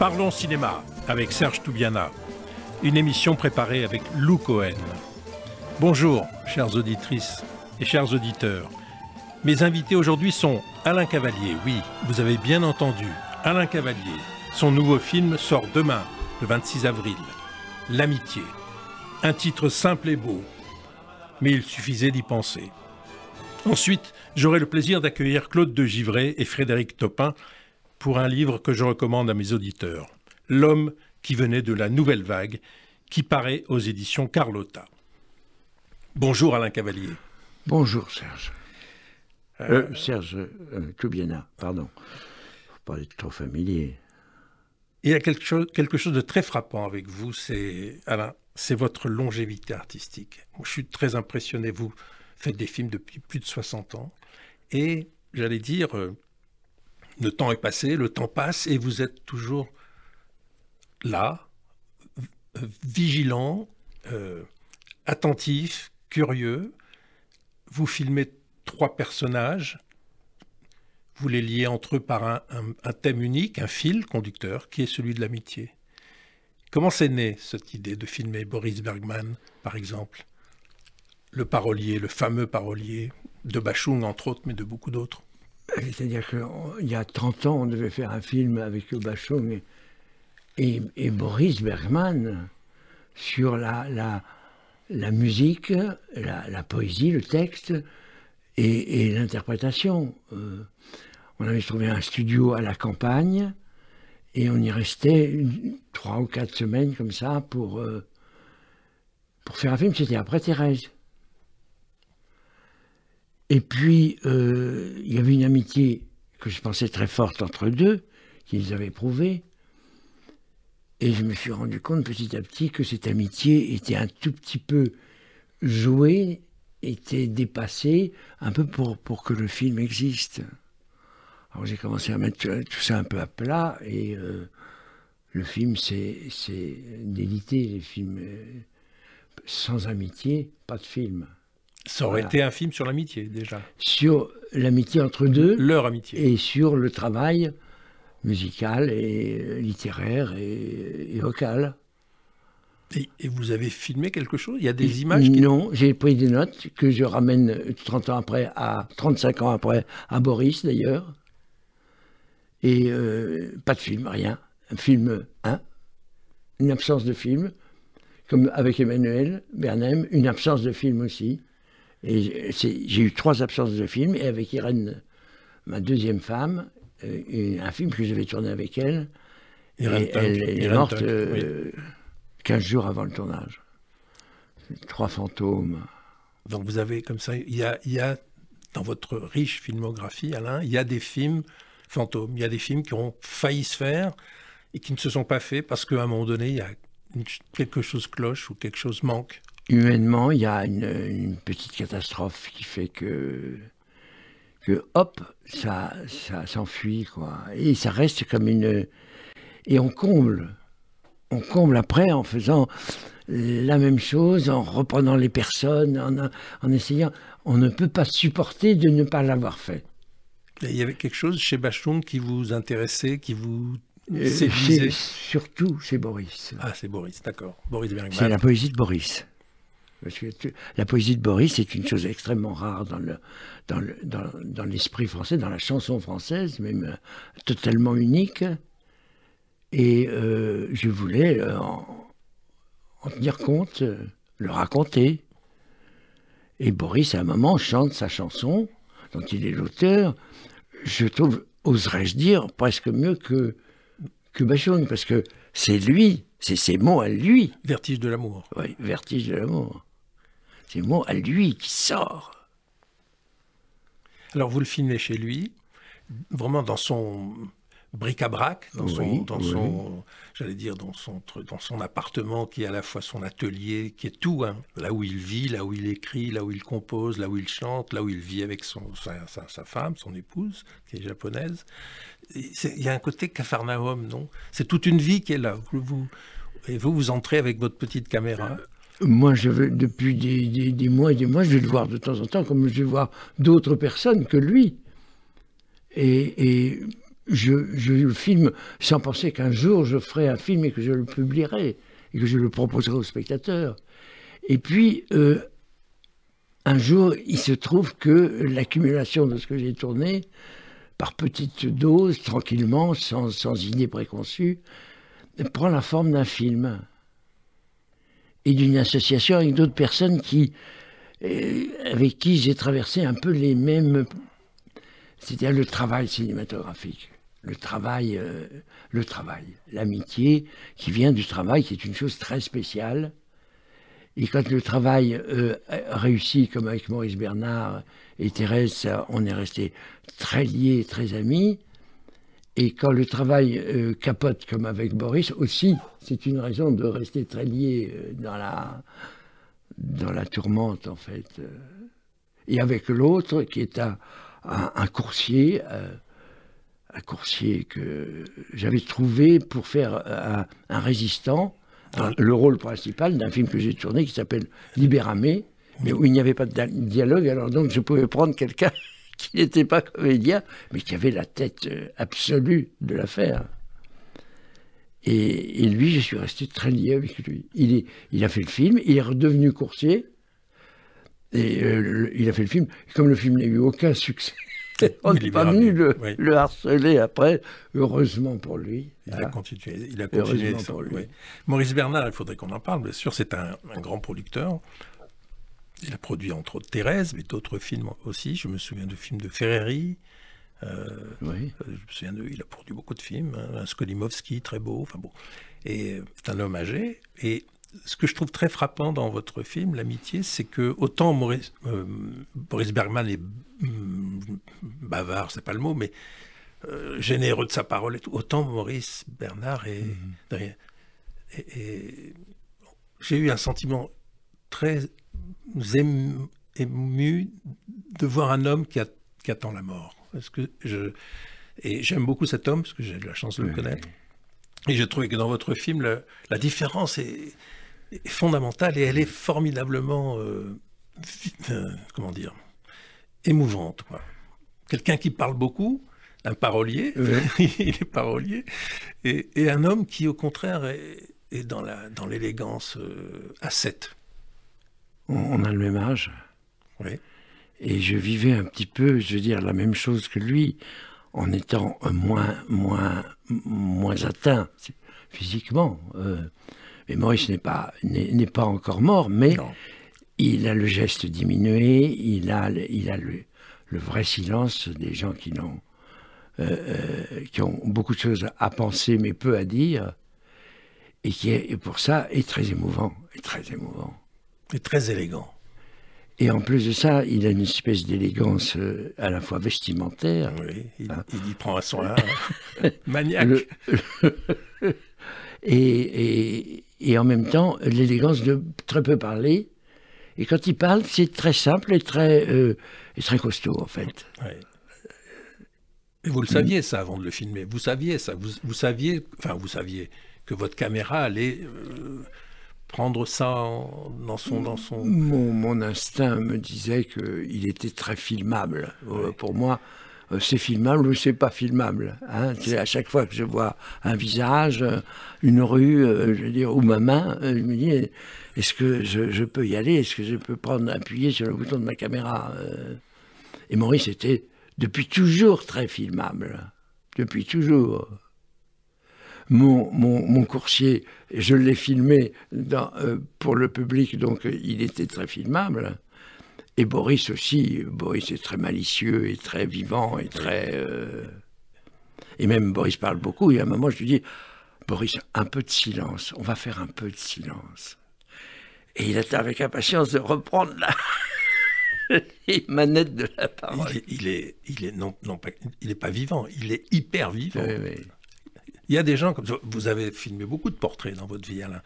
Parlons cinéma avec Serge Toubiana, une émission préparée avec Lou Cohen. Bonjour, chères auditrices et chers auditeurs. Mes invités aujourd'hui sont Alain Cavalier, oui, vous avez bien entendu, Alain Cavalier. Son nouveau film sort demain, le 26 avril. L'amitié. Un titre simple et beau, mais il suffisait d'y penser. Ensuite, j'aurai le plaisir d'accueillir Claude de Givray et Frédéric Topin pour un livre que je recommande à mes auditeurs, L'homme qui venait de la nouvelle vague, qui paraît aux éditions Carlotta. Bonjour Alain Cavalier. Bonjour Serge. Euh, Serge euh, Toubiana, pardon. Faut pas être trop familier. Il y a quelque chose, quelque chose de très frappant avec vous, c'est Alain, c'est votre longévité artistique. je suis très impressionné. Vous faites des films depuis plus de 60 ans. Et j'allais dire, euh, le temps est passé, le temps passe, et vous êtes toujours là, vigilant, euh, attentif, curieux. Vous filmez trois personnages, vous les liez entre eux par un, thème unique, un fil conducteur, qui est celui de l'amitié. Comment c'est né cette idée de filmer Boris Bergman, par exemple? Le parolier, le fameux parolier de Bachung, entre autres, mais de beaucoup d'autres. C'est-à-dire qu'il y a 30 ans, on devait faire un film avec Bachung et, Boris Bergman sur la, la, musique, la, poésie, le texte et, l'interprétation. Euh, on avait trouvé un studio à la campagne et on y restait trois ou quatre semaines comme ça pour, euh, pour faire un film. C'était après Thérèse. Et puis, euh, il y avait une amitié que je pensais très forte entre deux, qu'ils avaient prouvée. Et je me suis rendu compte petit à petit que cette amitié était un tout petit peu jouée, était dépassée, un peu pour, pour que le film existe. Alors j'ai commencé à mettre tout ça un peu à plat et euh, le film c'est délité, les films euh, sans amitié, pas de film. Ça aurait été un film sur l'amitié déjà. Sur l'amitié entre deux. Leur amitié. Et sur le travail musical et littéraire et, vocal. Et, vous avez filmé quelque chose? Il y a des images Non, j'ai pris des notes que je ramène 30 ans après, à 35 ans après, à Boris d'ailleurs. Et euh, pas de film, rien. Un film 1, une absence de film, comme avec Emmanuel Bernem, une absence de film aussi. Et j'ai eu trois absences de film, et avec Irène, ma deuxième femme, euh, un film que j'avais tourné avec elle, et elle est morte 15 euh, jours avant le tournage. Trois fantômes. Donc vous avez comme ça, il y a, il y a dans votre riche filmographie, Alain, il y a des films fantômes. Il y a des films qui ont failli se faire et qui ne se sont pas faits parce qu'à un moment donné, il y a quelque chose cloche ou quelque chose manque. Humainement, il y a une, petite catastrophe qui fait que, que hop, ça, ça s'enfuit, quoi. Et ça reste comme une... Et on comble. On comble après en faisant la même chose, en reprenant les personnes, en, en essayant... On ne peut pas supporter de ne pas l'avoir fait. Il y avait quelque chose chez Bachung qui vous intéressait, qui vous euh, séduisait? Surtout chez Boris. Ah, c'est Boris, d'accord. Boris Bergman. C'est la poésie de Boris. Parce que la poésie de Boris est une chose extrêmement rare dans, le, dans, le, dans, l'esprit français, dans la chanson française, même euh, totalement unique. Et euh, je voulais en, en, tenir compte, le raconter. Et Boris, à un moment, chante sa chanson, dont il est l'auteur, je trouve, oserais-je dire, presque mieux que, que parce que c'est lui, c'est ses mots à lui. Vertige de l'amour. Oui, vertige de l'amour. Ses mots à lui qui sort. Alors vous le filmez chez lui, vraiment dans son bric-à-brac dans son, dans son j'allais dire dans son dans son appartement qui est à la fois son atelier, qui est tout, hein. là où il vit, là où il écrit, là où il compose, là où il chante, là où il vit avec son sa, sa, femme, son épouse qui est japonaise. Il y a un côté Capharnaüm, non? C'est toute une vie qui est là. Vous, et vous vous entrez avec votre petite caméra. Moi, je veux, depuis des, mois et des mois, je vais le voir de temps en temps, comme je vais voir d'autres personnes que lui. Et, je le filme sans penser qu'un jour je ferai un film et que je le publierai et que je le proposerai aux spectateurs. Et puis, euh, un jour, il se trouve que l'accumulation de ce que j'ai tourné, par petites doses, tranquillement, sans, sans idée préconçue, prend la forme d'un film et d'une association avec d'autres personnes qui, euh, avec qui j'ai traversé un peu les mêmes, c'est-à-dire le travail cinématographique, le travail, euh, le travail, l'amitié qui vient du travail, qui est une chose très spéciale. Et quand le travail euh, réussit, comme avec Maurice Bernard et Thérèse, on est resté très liés, très amis. Et quand le travail euh, capote, comme avec Boris, aussi, c'est une raison de rester très lié euh, dans, la, dans la tourmente, en fait. Euh. Et avec l'autre, qui est un, un, coursier, un coursier que j'avais trouvé pour faire un, résistant, le rôle principal d'un film que j'ai tourné qui s'appelle Libéramé, mais où il n'y avait pas de dialogue, alors donc je pouvais prendre quelqu'un qui n'était pas comédien, mais qui avait la tête euh, absolue de l'affaire. Et, lui, je suis resté très lié avec lui. Il, est, il a fait le film, il est redevenu coursier, et euh, il a fait le film. comme le film n'a eu aucun succès, on n'est pas venu le, harceler après, heureusement pour lui. Il a continué. Il a continué pour lui. Maurice Bernard, il faudrait qu'on en parle, bien sûr, c'est un, un, grand producteur. Il a produit entre autres Thérèse, mais d'autres films aussi. Je me souviens de films de Ferreri. Euh, oui. Euh, je me souviens de, il a produit beaucoup de films. Hein. un Skolimowski, très beau. Enfin bon. Et euh, c'est un homme âgé. Et ce que je trouve très frappant dans votre film, L'amitié, c'est que autant Maurice, Boris Bergman est mm, bavard, c'est pas le mot, mais généreux de sa parole et tout, autant Maurice Bernard est. Mhm. et j'ai eu un sentiment très ému de voir un homme qui, attend la mort. Parce que je, et j'aime beaucoup cet homme, parce que j'ai eu la chance de le connaître. Et je trouvais que dans votre film, la différence est, fondamentale et elle est formidablement, euh, euh, comment dire, émouvante. Quelqu'un qui parle beaucoup, un parolier, il est parolier, et, un homme qui, au contraire, est, dans l'élégance dans euh, ascète on, a le même âge. Et je vivais un petit peu, je veux dire, la même chose que lui, en étant moins, moins, moins atteint physiquement. Euh, mais Maurice n'est pas, n'est pas encore mort, mais il a le geste diminué, il a, il a le, vrai silence des gens qui, n'ont, euh, euh, qui ont beaucoup de choses à penser mais peu à dire, et qui est, et pour ça est très émouvant, est très émouvant. Et très élégant. Et en plus de ça, il a une espèce d'élégance euh, à la fois vestimentaire. Oui, il, hein? y prend un soin maniaque. et, et, en même temps, l'élégance de très peu parler. Et quand il parle, c'est très simple et très, euh, et très costaud, en fait. Oui. Et vous le saviez, ça, avant de le filmer. Vous saviez ça. Vous, vous saviez, enfin, vous saviez que votre caméra allait. Euh, prendre ça dans son... Dans son... Mon, instinct me disait qu'il était très filmable. Euh, pour moi, euh, c'est filmable ou c'est pas filmable. Hein. C'est à chaque fois que je vois un visage, une rue, euh, je veux dire, ou ma main, je me dis, est-ce que je, peux y aller? Est-ce que je peux prendre, appuyer sur le bouton de ma caméra Et Maurice était depuis toujours très filmable. Depuis toujours mon, mon, coursier, je l'ai filmé dans, euh, pour le public, donc euh, il était très filmable. Et Boris aussi, Boris est très malicieux et très vivant et très... Euh, et même Boris parle beaucoup, et à un moment je lui dis, Boris, un peu de silence, on va faire un peu de silence. Et il attend avec impatience de reprendre la... les manettes de la parole. Il est, il est, non, non pas, il est pas vivant, il est hyper vivant. Il y a des gens comme ça. Vous avez filmé beaucoup de portraits dans votre vie, Alain.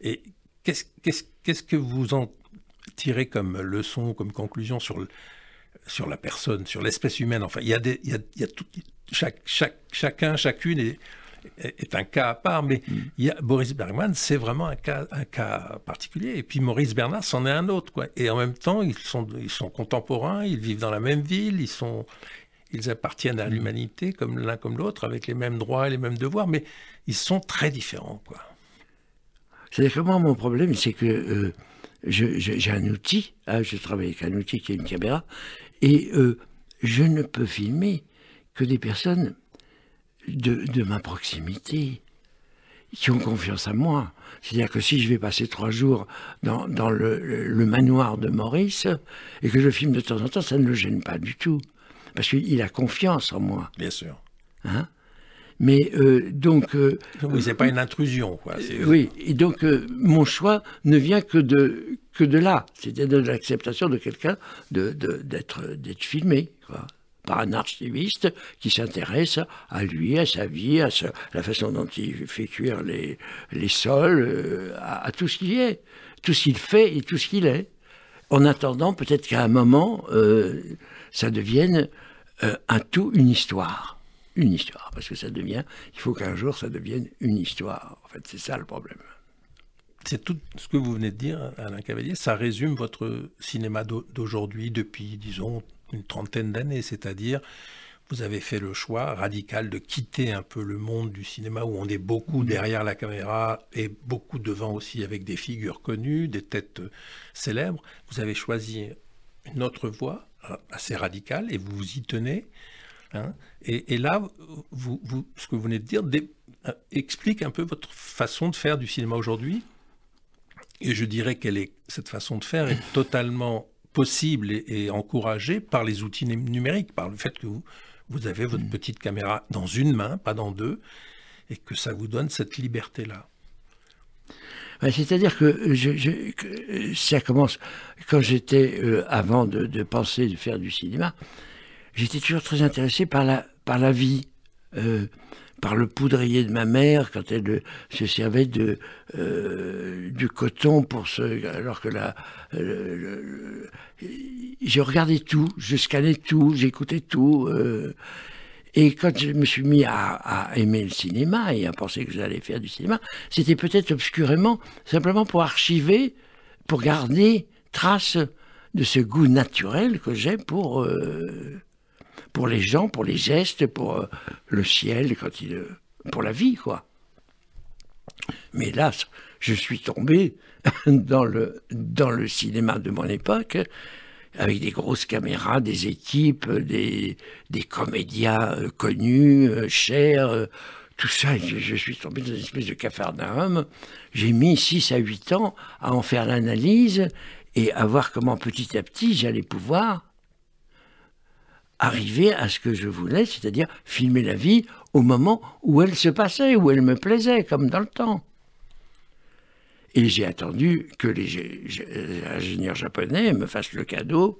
Et qu'est-ce que vous en tirez comme leçon, comme conclusion sur, sur la personne, sur l'espèce humaine? Enfin, il y a, des, il y a, tout, chaque, chaque, chacun, chacune est, est un cas à part, mais mm. il y a, Boris Bergman, c'est vraiment un cas, un cas particulier. Et puis Maurice Bernard, c'en est un autre. Quoi. Et en même temps, ils sont, ils sont contemporains, ils vivent dans la même ville, ils sont, ils appartiennent à l'humanité comme l'un comme l'autre, avec les mêmes droits et les mêmes devoirs, mais ils sont très différents. quoi. C'est-à-dire que moi, mon problème, c'est que euh, j'ai un outil, hein, je travaille avec un outil qui est une caméra, et euh, je ne peux filmer que des personnes de, de ma proximité qui ont confiance en moi. C'est-à-dire que si je vais passer trois jours dans, dans le, le, manoir de Maurice et que je filme de temps en temps, ça ne le gêne pas du tout. Parce qu'il a confiance en moi. Bien sûr. Hein? Mais euh, donc. Euh, oui, c'est pas une intrusion, quoi. oui, et donc euh, mon choix ne vient que de que de là, c'est-à-dire de l'acceptation de quelqu'un de d'être d'être filmé, quoi par un archiviste qui s'intéresse à lui, à sa vie, à la façon dont il fait cuire les, les sols, euh, à, tout ce qu'il est, tout ce qu'il fait et tout ce qu'il est. En attendant, peut-être qu'à un moment, euh, ça devienne euh, un tout, une histoire. Une histoire, parce que ça devient, il faut qu'un jour ça devienne une histoire. En fait, c'est ça le problème. C'est tout ce que vous venez de dire, Alain Cavalier. Ça résume votre cinéma d'aujourd'hui depuis, disons, une trentaine d'années, c'est-à-dire vous avez fait le choix radical de quitter un peu le monde du cinéma où on est beaucoup mmh. derrière la caméra et beaucoup devant aussi avec des figures connues, des têtes célèbres. Vous avez choisi une autre voie assez radicale et vous vous y tenez. Hein. et, là, vous, ce que vous venez de dire euh, explique un peu votre façon de faire du cinéma aujourd'hui. Et je dirais que cette façon de faire est totalement possible et, encouragé par les outils numériques, par le fait que vous, vous avez votre mm. petite caméra dans une main, pas dans deux, et que ça vous donne cette liberté-là. C'est-à-dire que, je, ça commence quand j'étais, euh, avant de, penser de faire du cinéma, j'étais toujours très intéressé par la, par la vie. Euh, par le poudrier de ma mère quand elle se servait de euh, du coton pour ce alors que là j'ai regardé tout je scannais tout j'écoutais tout euh, et quand je me suis mis à, aimer le cinéma et à penser que j'allais faire du cinéma c'était peut-être obscurément simplement pour archiver pour garder trace de ce goût naturel que j'ai pour euh, les gens, pour les gestes, pour euh, le ciel, quand il, euh, pour la vie, quoi. Mais là, je suis tombé dans le, dans le cinéma de mon époque, avec des grosses caméras, des équipes, des, comédiens euh, connus, chers, tout ça. Je, suis tombé dans une espèce de cafarnaum. J'ai mis 6 à 8 ans à en faire l'analyse et à voir comment petit à petit j'allais pouvoir arriver à ce que je voulais, c'est-à-dire filmer la vie au moment où elle se passait, où elle me plaisait, comme dans le temps. Et j'ai attendu que les ingénieurs japonais me fassent le cadeau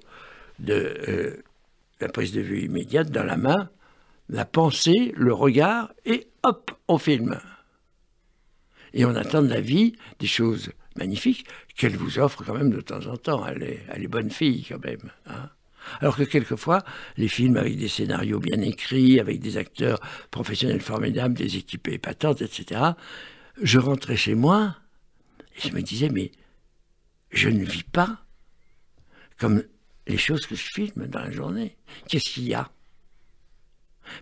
de euh, la prise de vue immédiate dans la main, la pensée, le regard, et hop, on filme. Et on attend de la vie des choses magnifiques qu'elle vous offre quand même de temps en temps. Elle est, elle est bonne fille quand même. Hein. Alors que quelquefois, les films avec des scénarios bien écrits, avec des acteurs professionnels formidables, des équipes épatantes, etc., je rentrais chez moi je me disais, mais je ne vis pas comme les choses que je filme dans la journée. Qu'est-ce qu'il y a?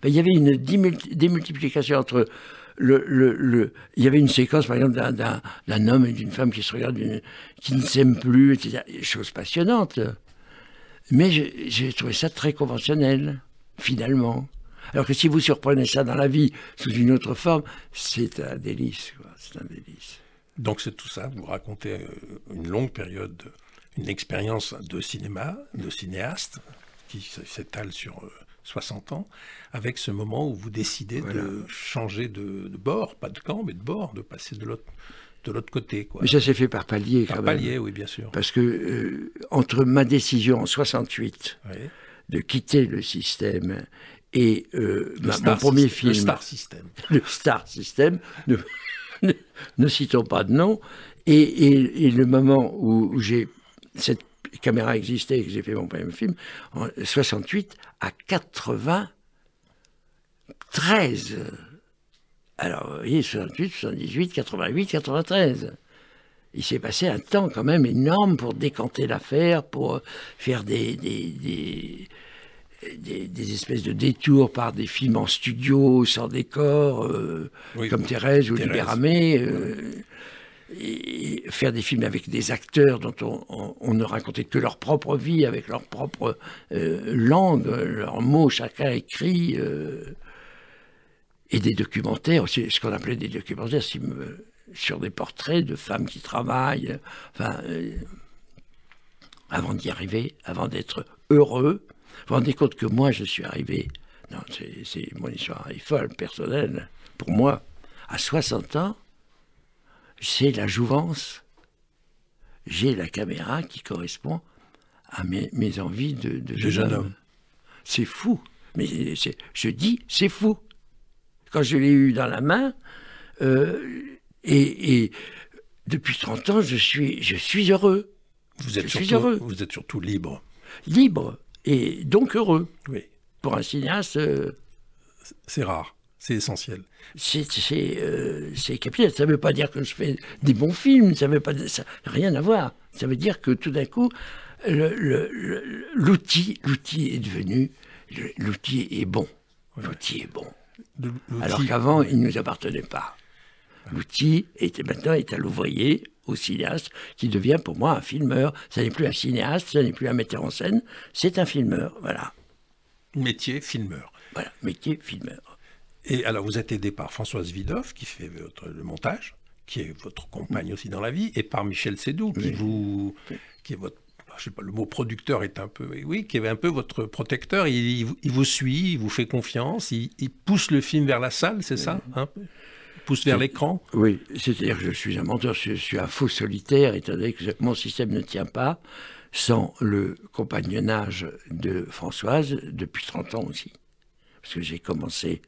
Ben, Il y avait une démultiplication entre le, le, il y avait une séquence, par exemple, d'un homme et d'une femme qui se regardent, qui ne s'aiment plus, etc. Chose passionnante. Mais j'ai trouvé ça très conventionnel, finalement. Alors que si vous surprenez ça dans la vie sous une autre forme, c'est un délice. C'est un délice. Donc c'est tout ça, vous racontez euh, une longue période, une expérience de cinéma, de cinéaste, qui s'étale sur 60 euh, ans, avec ce moment où vous décidez de changer de, de, bord, pas de camp, mais de bord, de passer de l'autre de l'autre côté. Quoi. Mais ça s'est fait par palier par palier, oui, bien sûr. Parce que euh, entre ma décision en 68 de quitter le système et euh, mon premier film... Le Star System. Le Star System, ne, citons pas de nom, et, le moment où, cette caméra existait et que j'ai fait mon premier film, en 68 à 93 alors, vous voyez, 68, 78, 88, 93. Il s'est passé un temps quand même énorme pour décanter l'affaire, pour faire des, espèces de détours par des films en studio, sans décor, euh, comme Thérèse ou Libéramé. Euh, et faire des films avec des acteurs dont on, ne racontait que leur propre vie, avec leur propre euh, langue, leurs mots, chacun écrit, et des documentaires, aussi, ce qu'on appelait des documentaires sur des portraits de femmes qui travaillent, enfin, avant d'y arriver, avant d'être heureux, vous vous rendez compte que moi, je suis arrivé, non, c'est mon histoire est folle, personnelle, pour moi, à 60 ans, c'est la jouvence. J'ai la caméra qui correspond à mes, envies de, de, jeune homme. C'est fou. Mais je dis, c'est fou. Quand je l'ai eu dans la main, euh, et, depuis 30 ans, je suis, je suis heureux. Vous êtes, surtout, heureux. vous êtes surtout libre. Libre et donc heureux. Oui. Pour un cinéaste. Euh, c'est rare, c'est essentiel. C'est euh, capital. Ça ne veut pas dire que je fais des bons films, ça veut pas ça, rien à voir. Ça veut dire que tout d'un coup, l'outil l'outil est devenu, l'outil est bon. L'outil est bon. Alors qu'avant, il ne nous appartenait pas. L'outil était maintenant est à l'ouvrier, au cinéaste, qui devient pour moi un filmeur. Ça n'est plus un cinéaste, ça n'est plus un metteur en scène, c'est un filmeur, voilà. Métier filmeur. Voilà, métier filmeur. Et alors vous êtes aidé par Françoise Vidoff, qui fait votre, le montage, qui est votre compagne aussi dans la vie, et par Michel Sédou, qui vous, qui est votre je sais pas, le mot producteur est un peu, oui, qui est un peu votre protecteur. Il, vous suit, il vous fait confiance, il, pousse le film vers la salle, c'est ça hein? Pousse vers l'écran Oui, c'est-à-dire que je suis un menteur, je suis un faux solitaire, étant donné que mon système ne tient pas sans le compagnonnage de Françoise depuis 30 ans aussi. Parce que j'ai commencé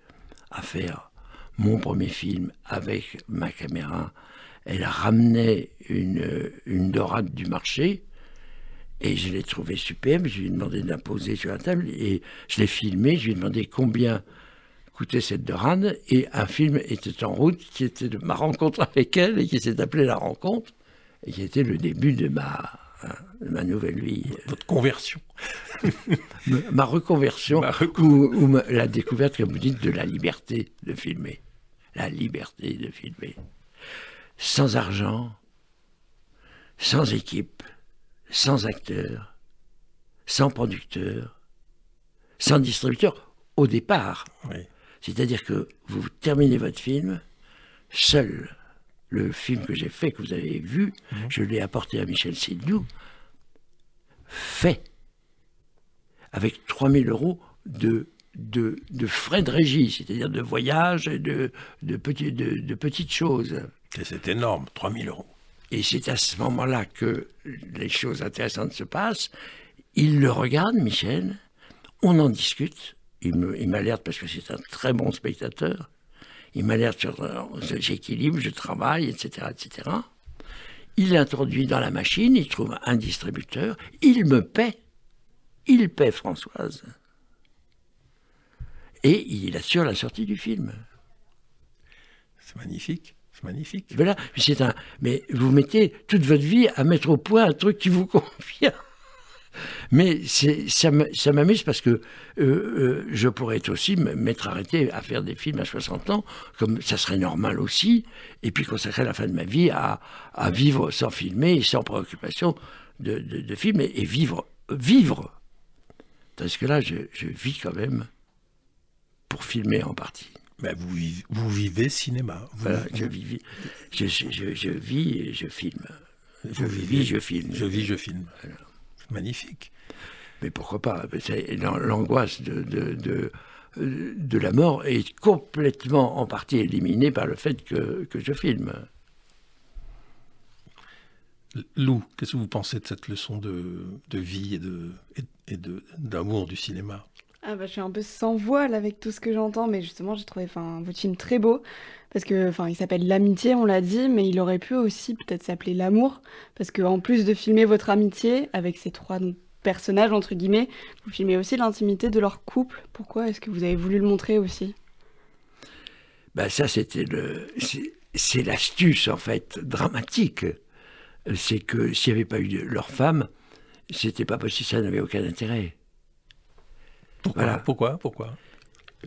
à faire mon premier film avec ma caméra. Elle ramenait une, une dorade du marché et je l'ai trouvée superbe. Je lui ai demandé d'imposer sur la table et je l'ai filmé. Je lui ai demandé combien écouter cette dorade et un film était en route qui était de ma rencontre avec elle et qui s'est appelé La Rencontre et qui était le début de ma, ma nouvelle vie. Votre conversion. ma reconversion ou, la découverte, comme vous dites, de la liberté de filmer. La liberté de filmer. Sans argent, sans équipe, sans acteur, sans producteur, sans distributeur, au départ. Oui. C'est-à-dire que vous terminez votre film, seul le film que j'ai fait, que vous avez vu, mhm. je l'ai apporté à Michel Sidou, fait, avec 3000 euros de, de, frais de régie, c'est-à-dire de voyage et de, de, de, petites choses. c'est énorme, 3000 euros. Et c'est à ce moment-là que les choses intéressantes se passent. Il le regarde, Michel, on en discute, il m'alerte parce que c'est un très bon spectateur. Il m'alerte sur euh, j'équilibre, je travaille, etc., etc. Il l'introduit dans la machine, il trouve un distributeur, il me paie. Il paie Françoise. Et il assure la sortie du film. C'est magnifique. C'est magnifique. Voilà, c'est un. Mais vous mettez toute votre vie à mettre au point un truc qui vous convient. Mais ça m'amuse parce que euh, euh, je pourrais aussi m'être arrêté à faire des films à 60 ans, comme ça serait normal aussi, et puis consacrer la fin de ma vie à, vivre sans filmer et sans préoccupation de, de, film et, vivre. vivre. Parce que là, je, vis quand même pour filmer en partie. Mais vous, vous vivez cinéma. voilà, je, vis, je, je, vis et je filme. Je vis, je filme. Je vis, je filme. Magnifique. Mais pourquoi pas? L'angoisse de, de, de, la mort est complètement en partie éliminée par le fait que, que je filme. Lou, qu'est-ce que vous pensez de cette leçon de, de vie et de et d'amour du cinéma? Ah bah, je suis un peu sans voile avec tout ce que j'entends, mais justement j'ai trouvé votre film très beau parce que enfin il s'appelle l'amitié, on l'a dit, mais il aurait pu aussi peut-être s'appeler l'amour parce que en plus de filmer votre amitié avec ces trois personnages entre guillemets, vous filmez aussi l'intimité de leur couple. Pourquoi est-ce que vous avez voulu le montrer aussi? Bah ça c'était le c'est l'astuce en fait dramatique. C'est que s'il n'y avait pas eu leur femme, c'était pas possible, ça n'avait aucun intérêt. Pourquoi Voilà. Pourquoi Pourquoi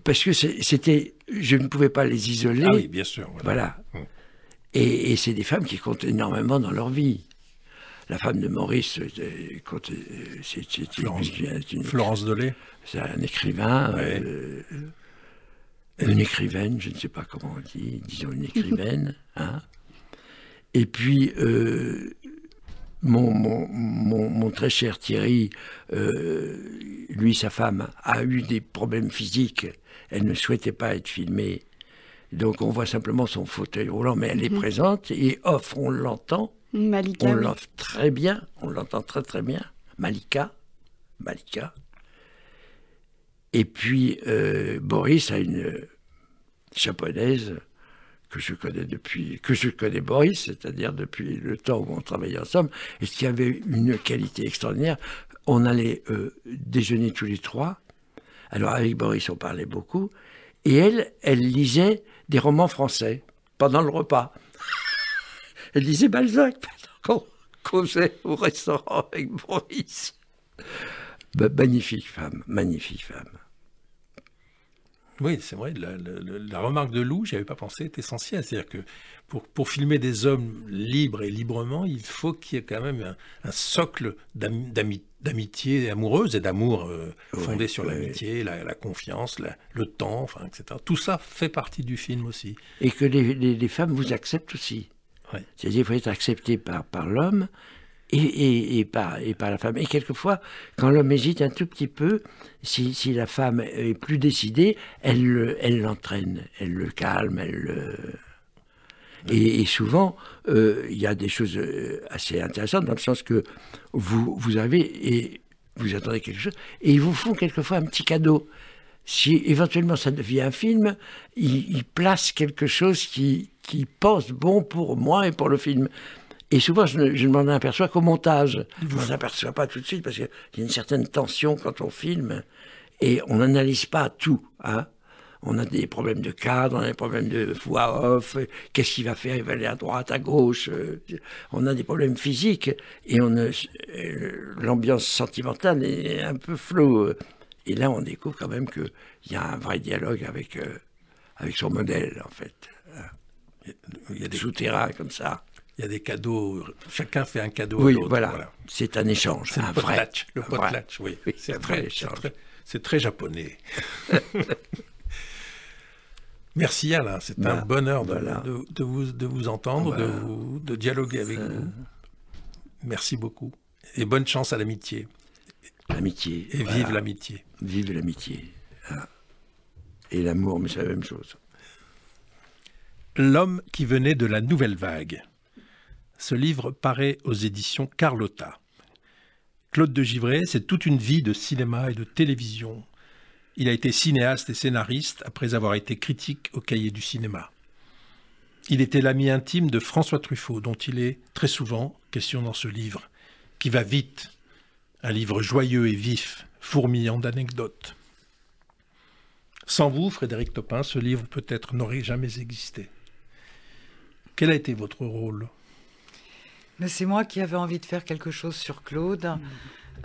Parce que c'était, je ne pouvais pas les isoler. Ah oui, bien sûr. Voilà. Mm. Et, et c'est des femmes qui comptent énormément dans leur vie. La femme de Maurice, euh, euh, c'est Florence. une- Florence Delay. c'est un écrivain, Ouais. euh, une écrivaine, je ne sais pas comment on dit, disons une écrivaine. hein. Et puis, euh, mon, mon, mon- mon très cher Thierry, euh, lui, sa femme, a eu des problèmes physiques. Elle ne souhaitait pas être filmée. Donc on voit simplement son fauteuil roulant, mais elle est présente. Et off, on l'entend. Malika, On oui. l'entend très bien, on l'entend très très bien. Malika, Malika. Et puis euh, Boris a une euh, japonaise que je connais depuis, que je connais Boris, c'est-à-dire depuis le temps où on travaillait ensemble, et qui avait une qualité extraordinaire? On allait euh, déjeuner tous les trois. Alors avec Boris, on parlait beaucoup, et elle, elle lisait des romans français pendant le repas. Elle lisait Balzac pendant qu'on causait au restaurant avec Boris. Bah, magnifique femme, magnifique femme. Oui, c'est vrai. La, la- la- la remarque de Lou, j'y avais pas pensé, est essentielle. C'est-à-dire que pour, pour filmer des hommes libres et librement, il faut qu'il y ait quand même un, un socle d'ami- d'ami- d'amitié amoureuse et d'amour euh, fondé sur l'amitié, la, la confiance, le temps, enfin, etc. Tout ça fait partie du film aussi. Et que les, les- les femmes vous acceptent aussi. C'est-à-dire qu'il faut être accepté par, par l'homme et, et, par, la femme. Et quelquefois, quand l'homme hésite un tout petit peu, si, la femme est plus décidée, elle le- elle l'entraîne, elle le calme, elle le... Et, souvent, euh, il y a des choses euh, assez intéressantes dans le sens que vous, vous avez et vous attendez quelque chose et ils vous font quelquefois un petit cadeau. Si éventuellement ça devient un film, ils, placent quelque chose qui pense bon pour moi et pour le film. Et souvent, je ne, je ne m'en aperçois qu'au montage. Je ne m'en aperçois pas tout de suite parce qu'il y a une certaine tension quand on filme et on n'analyse pas tout. Hein. On a des problèmes de cadre, on a des problèmes de voix off, euh, qu'est-ce qu'il va faire Il va aller à droite, à gauche. euh, On a des problèmes physiques et on euh, l'ambiance sentimentale est un peu floue. Et là, on découvre quand même qu'il y a un vrai dialogue avec, avec son modèle, en fait. Il y a des, Souterrain, comme ça. Il y a des cadeaux. Chacun fait un cadeau à Oui, l'autre. voilà. C'est un échange, C'est un le vrai. potlatch. Le potlatch, oui. Oui, C'est un très, vrai c'est échange. très- c'est très japonais. Merci Alain, c'est un Bah, bonheur de, voilà. de- de vous, de vous entendre, de, Voilà. vous- de dialoguer avec vous. Merci beaucoup. Et bonne chance à l'amitié. L'amitié. Et voilà. vive l'amitié. Vive l'amitié. hein. Et l'amour, mais c'est la même chose. L'homme qui venait de la nouvelle vague. Ce livre paraît aux éditions Carlotta. Claude de Givray, c'est toute une vie de cinéma et de télévision. Il a été cinéaste et scénariste après avoir été critique au cahier du cinéma. Il était l'ami intime de François Truffaut, dont il est très souvent question dans ce livre, qui va vite, un livre joyeux et vif, fourmillant d'anecdotes. Sans vous, Frédéric Topin, ce livre peut-être n'aurait jamais existé. Quel a été votre rôle? Mais c'est moi qui avais envie de faire quelque chose sur Claude.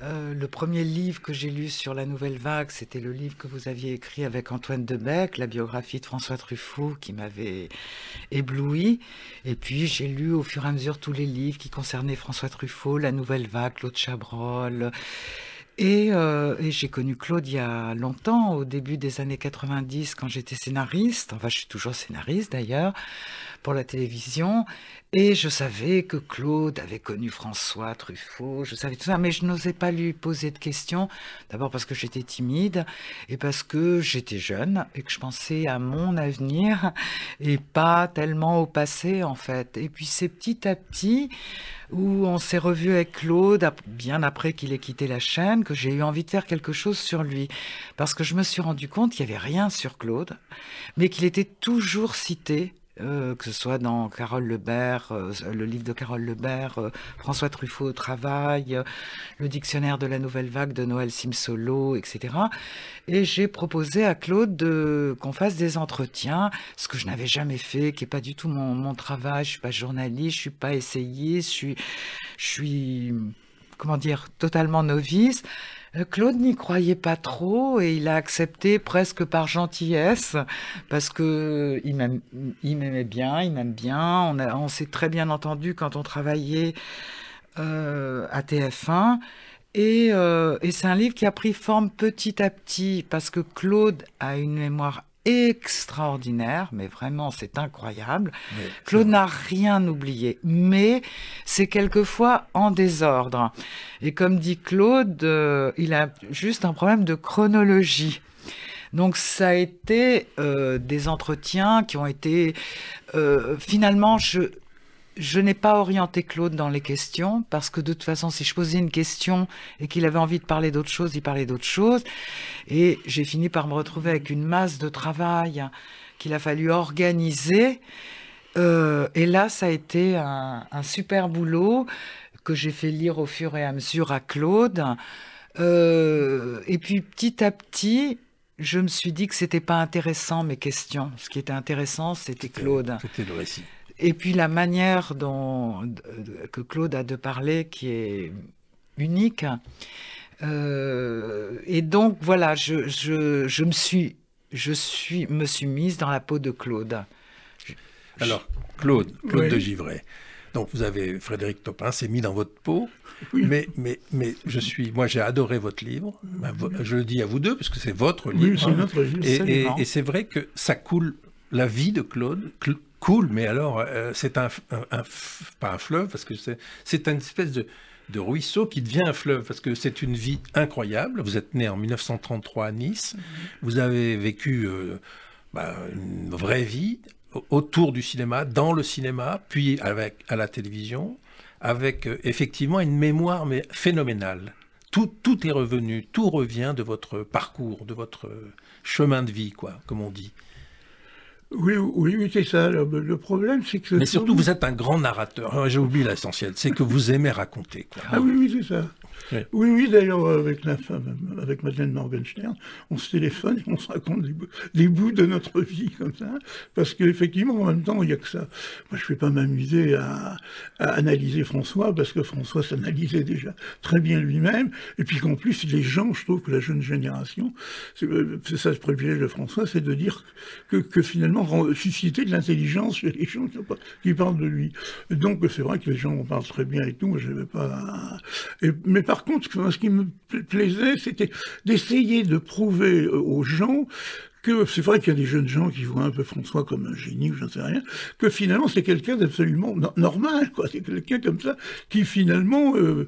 Euh, le premier livre que j'ai lu sur la nouvelle vague, c'était le livre que vous aviez écrit avec Antoine Debec, la biographie de François Truffaut, qui m'avait ébloui. Et puis j'ai lu au fur et à mesure tous les livres qui concernaient François Truffaut, la nouvelle vague, Claude Chabrol. Et, euh, et j'ai connu Claude il y a longtemps, au début des années 90, quand j'étais scénariste. Enfin, je suis toujours scénariste d'ailleurs, pour la télévision. Et je savais que Claude avait connu François Truffaut, je savais tout ça, mais je n'osais pas lui poser de questions. D'abord parce que j'étais timide et parce que j'étais jeune et que je pensais à mon avenir et pas tellement au passé en fait. Et puis c'est petit à petit où on s'est revu avec Claude, bien après qu'il ait quitté la chaîne, que j'ai eu envie de faire quelque chose sur lui. Parce que je me suis rendu compte qu'il n'y avait rien sur Claude, mais qu'il était toujours cité. Euh, que ce soit dans Carole Lebert, euh, le livre de Carole Lebert, euh, François Truffaut au travail, le dictionnaire de la nouvelle vague de Noël Simsolo, etc. Et j'ai proposé à Claude de, qu'on fasse des entretiens, ce que je n'avais jamais fait, qui n'est pas du tout mon, mon travail. Je suis pas journaliste, je suis pas essayiste, je suis, je suis, comment dire, totalement novice. Euh, Claude n'y croyait pas trop et il a accepté presque par gentillesse parce que il m'aimait bien, il m'aime bien. On, s'est très bien entendu quand on travaillait euh, à TF1. Et, euh, et c'est un livre qui a pris forme petit à petit parce que Claude a une mémoire extraordinaire, mais vraiment c'est incroyable. Claude n'a rien oublié, mais c'est quelquefois en désordre. Et comme dit Claude, euh, il a juste un problème de chronologie. Donc ça a été euh, des entretiens qui ont été euh, finalement je je n'ai pas orienté Claude dans les questions parce que de toute façon, si je posais une question et qu'il avait envie de parler d'autre chose, il parlait d'autre chose. Et j'ai fini par me retrouver avec une masse de travail qu'il a fallu organiser. Euh, et là, ça a été un, super boulot que j'ai fait lire au fur et à mesure à Claude. Euh, et puis petit à petit, je me suis dit que c'était pas intéressant mes questions. Ce qui était intéressant, c'était Claude. C'était le récit. Et puis la manière dont, que Claude a de parler qui est unique. Euh, et donc voilà, je, je, je, me suis, je suis, me suis mise dans la peau de Claude. Alors, Claude, Claude de Givray. Donc vous avez Frédéric Topin s'est mis dans votre peau, mais, mais, mais je suis, moi j'ai adoré votre livre. Je le dis à vous deux parce que c'est votre livre. Oui, c'est notre livre. Et, et c'est vrai que ça coule la vie de Claude cool, mais alors euh, c'est un, pas un fleuve parce que c'est une espèce de, de, ruisseau qui devient un fleuve parce que c'est une vie incroyable. Vous êtes né en 1933 à Nice, mhm. vous avez vécu euh, bah, une vraie vie autour du cinéma, dans le cinéma, puis avec à la télévision, avec euh, effectivement une mémoire mais phénoménale. Tout, tout est revenu, tout revient de votre parcours, de votre chemin de vie, quoi, comme on dit. Oui, oui, oui c'est ça. Le, problème, c'est que... Mais surtout, vous êtes un grand narrateur. J'ai oublié l'essentiel. C'est que vous aimez raconter. Quoi. Ah oui, oui, c'est ça. Oui, oui, d'ailleurs, avec la femme, avec Madeleine Morgenstern, on se téléphone et on se raconte des bouts, de notre vie comme ça, parce qu'effectivement, en même temps, il n'y a que ça. Moi, je ne vais pas m'amuser à, analyser François, parce que François s'analysait déjà très bien lui-même, et puis qu'en plus, les gens, je trouve que la jeune génération, c'est ça le privilège de François, c'est de dire que, finalement, susciter de l'intelligence chez les gens qui, parlent de lui. donc, c'est vrai que les gens en parlent très bien et tout, je vais pas... Mais par contre, ce qui me plaisait, c'était d'essayer de prouver aux gens que c'est vrai qu'il y a des jeunes gens qui voient un peu François comme un génie ou j'en sais rien, que finalement c'est quelqu'un d'absolument normal, quoi. C'est quelqu'un comme ça qui finalement euh,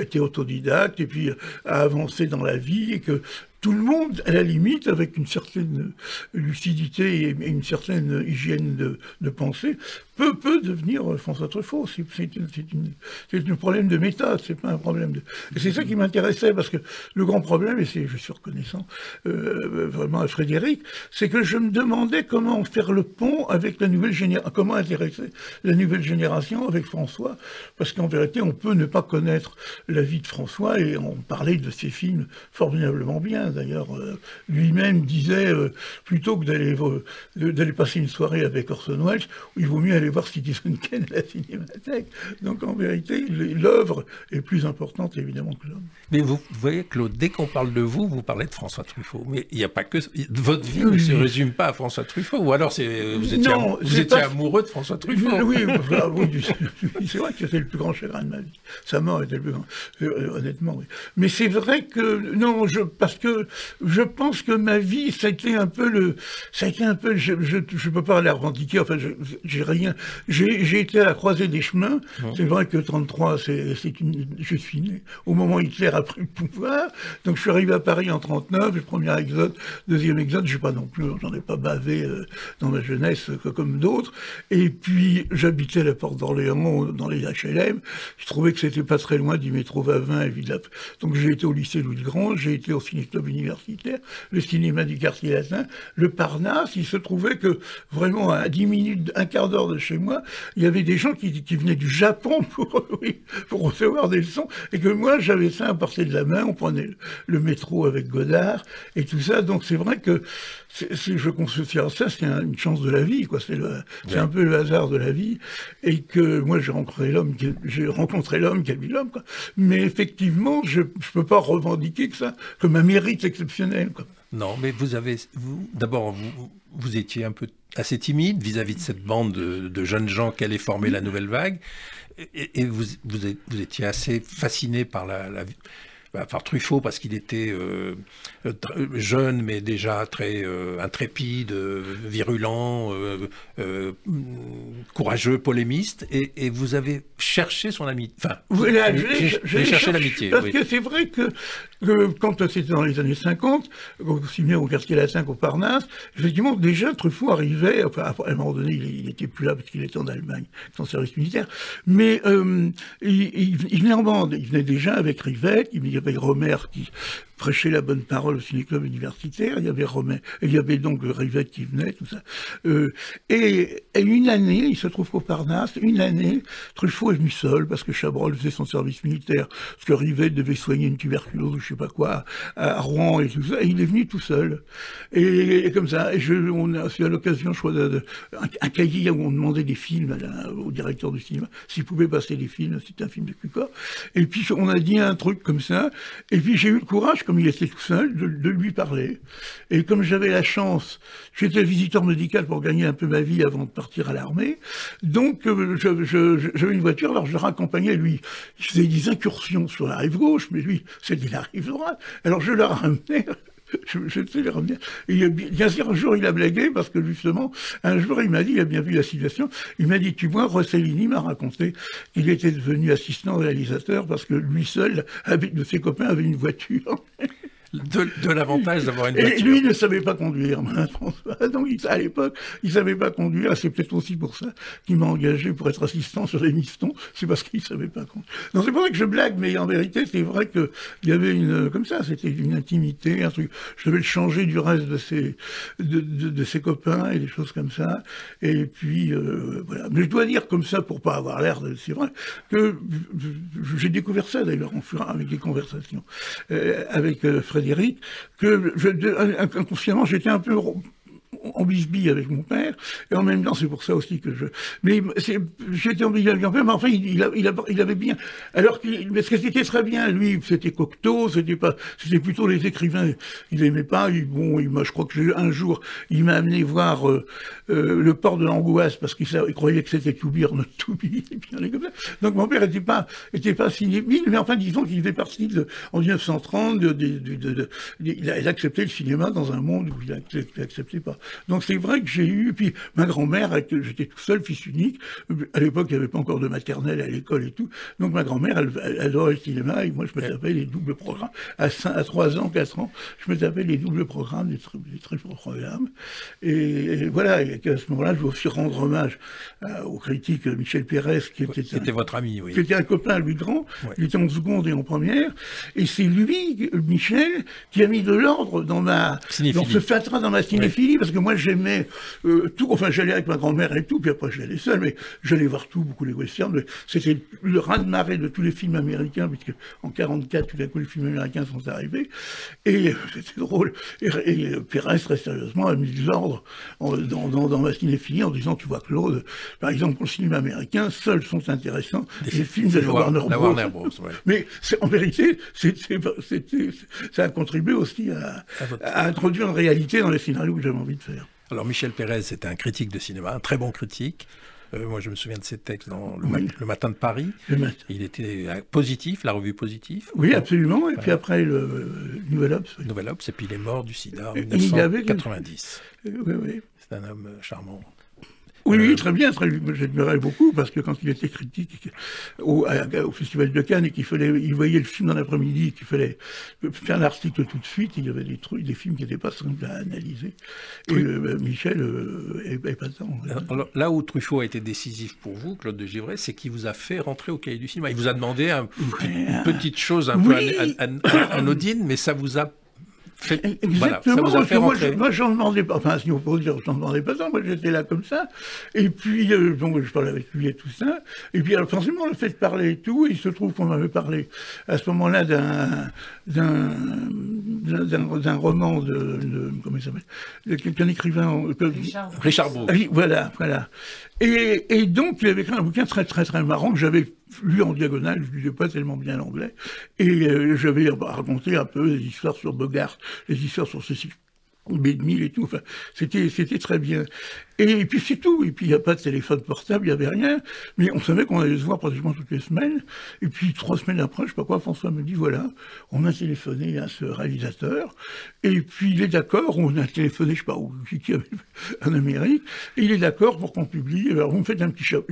était autodidacte et puis a avancé dans la vie et que tout le monde, à la limite, avec une certaine lucidité et une certaine hygiène de, pensée, peut, peut devenir François Truffaut. C'est un problème de méthode, c'est pas un problème de... C'est ça qui m'intéressait, parce que le grand problème, et je suis reconnaissant euh, vraiment à Frédéric, c'est que je me demandais comment faire le pont avec la nouvelle génération, comment intéresser la nouvelle génération avec François, parce qu'en vérité, on peut ne pas connaître la vie de François et en parler de ses films formidablement bien. D'ailleurs, euh, lui-même disait, euh, plutôt que d'aller, d'aller passer une soirée avec Orson Welles, il vaut mieux aller voir Citizen Kane à la cinémathèque. Donc en vérité, l'œuvre est plus importante évidemment que l'homme. Mais vous, voyez, Claude, dès qu'on parle de vous, vous parlez de François Truffaut. Mais il n'y a pas que... Votre vie ne se résume pas à François Truffaut. Ou alors c'est, vous étiez, vous étiez amoureux de François Truffaut. Oui, c'est vrai que c'était le plus grand chagrin de ma vie. Sa mort était le plus grand, euh, honnêtement. Oui. Mais c'est vrai que, non, je, parce que je pense que ma vie, ça a été un peu le, ça a été un peu, je, je, peux pas la revendiquer, enfin, j'ai rien, j'ai été à la croisée des chemins. C'est vrai que 33, c'est une, je suis né au moment où Hitler a pris le pouvoir. Donc, je suis arrivé à Paris en 39, le premier exode, deuxième exode, je sais pas non plus, j'en ai pas bavé euh, dans ma jeunesse comme d'autres. Et puis, j'habitais à la porte d'Orléans, dans les HLM. Je trouvais que c'était pas très loin du métro Vavin et Villa. Donc, j'ai été au lycée Louis le Grand, j'ai été au ciné club club universitaire, le cinéma du quartier latin, le Parnasse. Il se trouvait que vraiment à 10 minutes, un quart d'heure de chez moi, il y avait des gens qui, venaient du Japon pour, pour recevoir des leçons et que moi j'avais ça à portée de la main. On prenait le, métro avec Godard et tout ça. Donc c'est vrai que je considère ça, c'est une chance de la vie, quoi. C'est un peu le hasard de la vie et que moi j'ai rencontré l'homme, j'ai rencontré l'homme qui a vu l'homme, quoi. Mais effectivement, je ne peux pas revendiquer que ça comme un mérite exceptionnel. Quoi. Non, mais vous avez, d'abord, vous, vous, étiez un peu assez timide vis-à-vis de cette bande de, jeunes gens qui allaient former la nouvelle vague, et, vous, étiez assez fasciné par la bah, par Truffaut parce qu'il était euh, jeune mais déjà très euh, intrépide, virulent, euh, courageux, polémiste, et, vous avez cherché son amitié. Enfin, j'ai cherché l'amitié. Parce que c'est vrai que, quand c'était dans les années 50, au cinéma au quartier latin au Parnasse, effectivement déjà Truffaut arrivait, enfin à un moment donné il n'était plus là parce qu'il était en Allemagne, son service militaire, mais il, venait en bande, il venait déjà avec Rivette, il venait avec Romer qui prêchait la bonne parole au ciné-club universitaire. Il y avait Romain, il y avait donc Rivette qui venait, tout ça. Euh, et, une année, il se trouve au Parnasse, une année, Truffaut est venu seul parce que Chabrol faisait son service militaire, parce que Rivette devait soigner une tuberculose ou je sais pas quoi à Rouen et tout ça. Et il est venu tout seul. Et, comme ça, on a, c'est à l'occasion, je crois, de, un, cahier où on demandait des films au directeur du cinéma s'il pouvait passer des films. C'était un film de Cuca. Et puis on a dit un truc comme ça. Et puis j'ai eu le courage comme il était tout seul, de, lui parler. Et comme j'avais la chance, j'étais visiteur médical pour gagner un peu ma vie avant de partir à l'armée, donc euh, j'avais une voiture, alors je le raccompagnais, lui, il faisait des incursions sur la rive gauche, mais lui, c'était la rive droite. Alors je le ramenais je, je sais revenir. Bien sûr, un jour, il a blagué parce que justement, un jour, il m'a dit, il a bien vu la situation, il m'a dit, tu vois, Rossellini m'a raconté qu'il était devenu assistant réalisateur parce que lui seul, avec de ses copains, avait une voiture. de, l'avantage d'avoir une voiture. Et lui ne savait pas conduire, François. Donc à l'époque, il savait pas conduire. C'est peut-être aussi pour ça qu'il m'a engagé pour être assistant sur les mistons. C'est parce qu'il savait pas conduire. Non, c'est pas vrai que je blague, mais en vérité, c'est vrai qu'il y avait une comme ça. C'était une intimité, un truc. Je devais le changer du reste de ses de, de, ses copains et des choses comme ça. Et puis euh, voilà. Mais je dois dire comme ça pour pas avoir l'air. C'est vrai que j'ai découvert ça d'ailleurs avec des conversations euh, avec euh, Frédéric, que je, inconsciemment j'étais un peu en bisbille avec mon père, et en même temps, c'est pour ça aussi que je. Mais j'étais en bisbille avec mon père, mais enfin, il, avait bien. Alors qu'il. Parce que c'était très bien, lui, c'était Cocteau, c'était pas. C'était plutôt les écrivains, il aimait pas. Il, bon, il je crois que un jour, il m'a amené voir euh, euh, Le port de l'angoisse, parce qu'il croyait que c'était Toubir, notre Toubir, Donc mon père était pas, était pas cinéphile, mais enfin, disons qu'il fait partie en 1930, de, il, a, le cinéma dans un monde où il n'acceptait pas. Donc c'est vrai que j'ai eu, puis ma grand-mère, j'étais tout seul, fils unique, à l'époque il n'y avait pas encore de maternelle à l'école et tout, donc ma grand-mère, elle, adorait le cinéma, et moi je me tapais les doubles programmes. À, 3 ans, 4 ans, je me tapais les doubles programmes, les, très beaux programmes. Et, voilà, et à ce moment-là, je veux aussi rendre hommage euh, au critique Michel Pérez, qui était, C'était votre ami, oui. Qui était un copain, lui grand, il était en seconde et en première, et c'est lui, Michel, qui a mis de l'ordre dans ma, dans ce fatras dans ma cinéphilie, parce que moi j'aimais euh, tout, enfin j'allais avec ma grand-mère et tout, puis après j'allais seul, mais j'allais voir tout, beaucoup les westerns, c'était le raz-de-marée de tous les films américains, puisque en 44, tout à coup les films américains sont arrivés, et euh, c'était drôle, et, et Pérez très sérieusement a mis de l'ordre dans, dans, dans, ma cinéphilie en disant, tu vois Claude, par exemple pour le cinéma américain, seuls sont intéressants les films de la Warner Bros. Mais en vérité, ça a contribué aussi à, à introduire une réalité dans les scénarios que j'avais envie de faire. Alors Michel Pérez c'était un critique de cinéma, un très bon critique. Euh, moi, je me souviens de ses textes dans Le, Matin de Paris. Il était euh, positif, la revue Positive. Oui, absolument. Et puis après, le, Nouvel Obs. Nouvel Obs, et puis il est mort du sida en 1990. Oui, oui. C'est un homme euh, charmant. Oui, oui, très bien. J'admirais beaucoup parce que quand il était critique au, Festival de Cannes et qu'il fallait, il voyait le film dans l'après-midi, qu'il fallait faire l'article tout de suite, il y avait des trucs, des films qui n'étaient pas simples à analyser. Et euh, Michel euh, pas tant. Alors, là où Truffaut a été décisif pour vous, Claude de Givray, c'est qu'il vous a fait rentrer au cahier du cinéma. Il vous a demandé une petite chose un peu anodine, mais ça vous a Exactement, ça vous a fait moi, moi j'en demandais pas, enfin si on peut dire, j'en demandais pas ça, moi j'étais là comme ça, et puis euh, donc je parlais avec lui et tout ça, et puis alors forcément le fait de parler et tout, il se trouve qu'on avait parlé à ce moment-là d'un d'un d'un roman de, de comment il s'appelle, qu'un écrivain Richard, Richard Oui, voilà, voilà. Et, et, donc, il avait écrit un bouquin très, très, très marrant que j'avais lu en diagonale, je ne lisais pas tellement bien l'anglais, et euh, j'avais raconté un peu des histoires sur Bogart, les histoires sur Cécile B2000 et tout, enfin, c'était très bien. Et puis c'est tout. Et puis il n'y a pas de téléphone portable, il n'y avait rien. Mais on savait qu'on allait se voir pratiquement toutes les semaines. Et puis trois semaines après, je sais pas quoi, François me dit voilà, on a téléphoné à ce réalisateur. Et puis il est d'accord, on a téléphoné, je sais pas où, qui avait en Amérique. Et il est d'accord pour qu'on publie. Alors vous me faites un petit chapeau,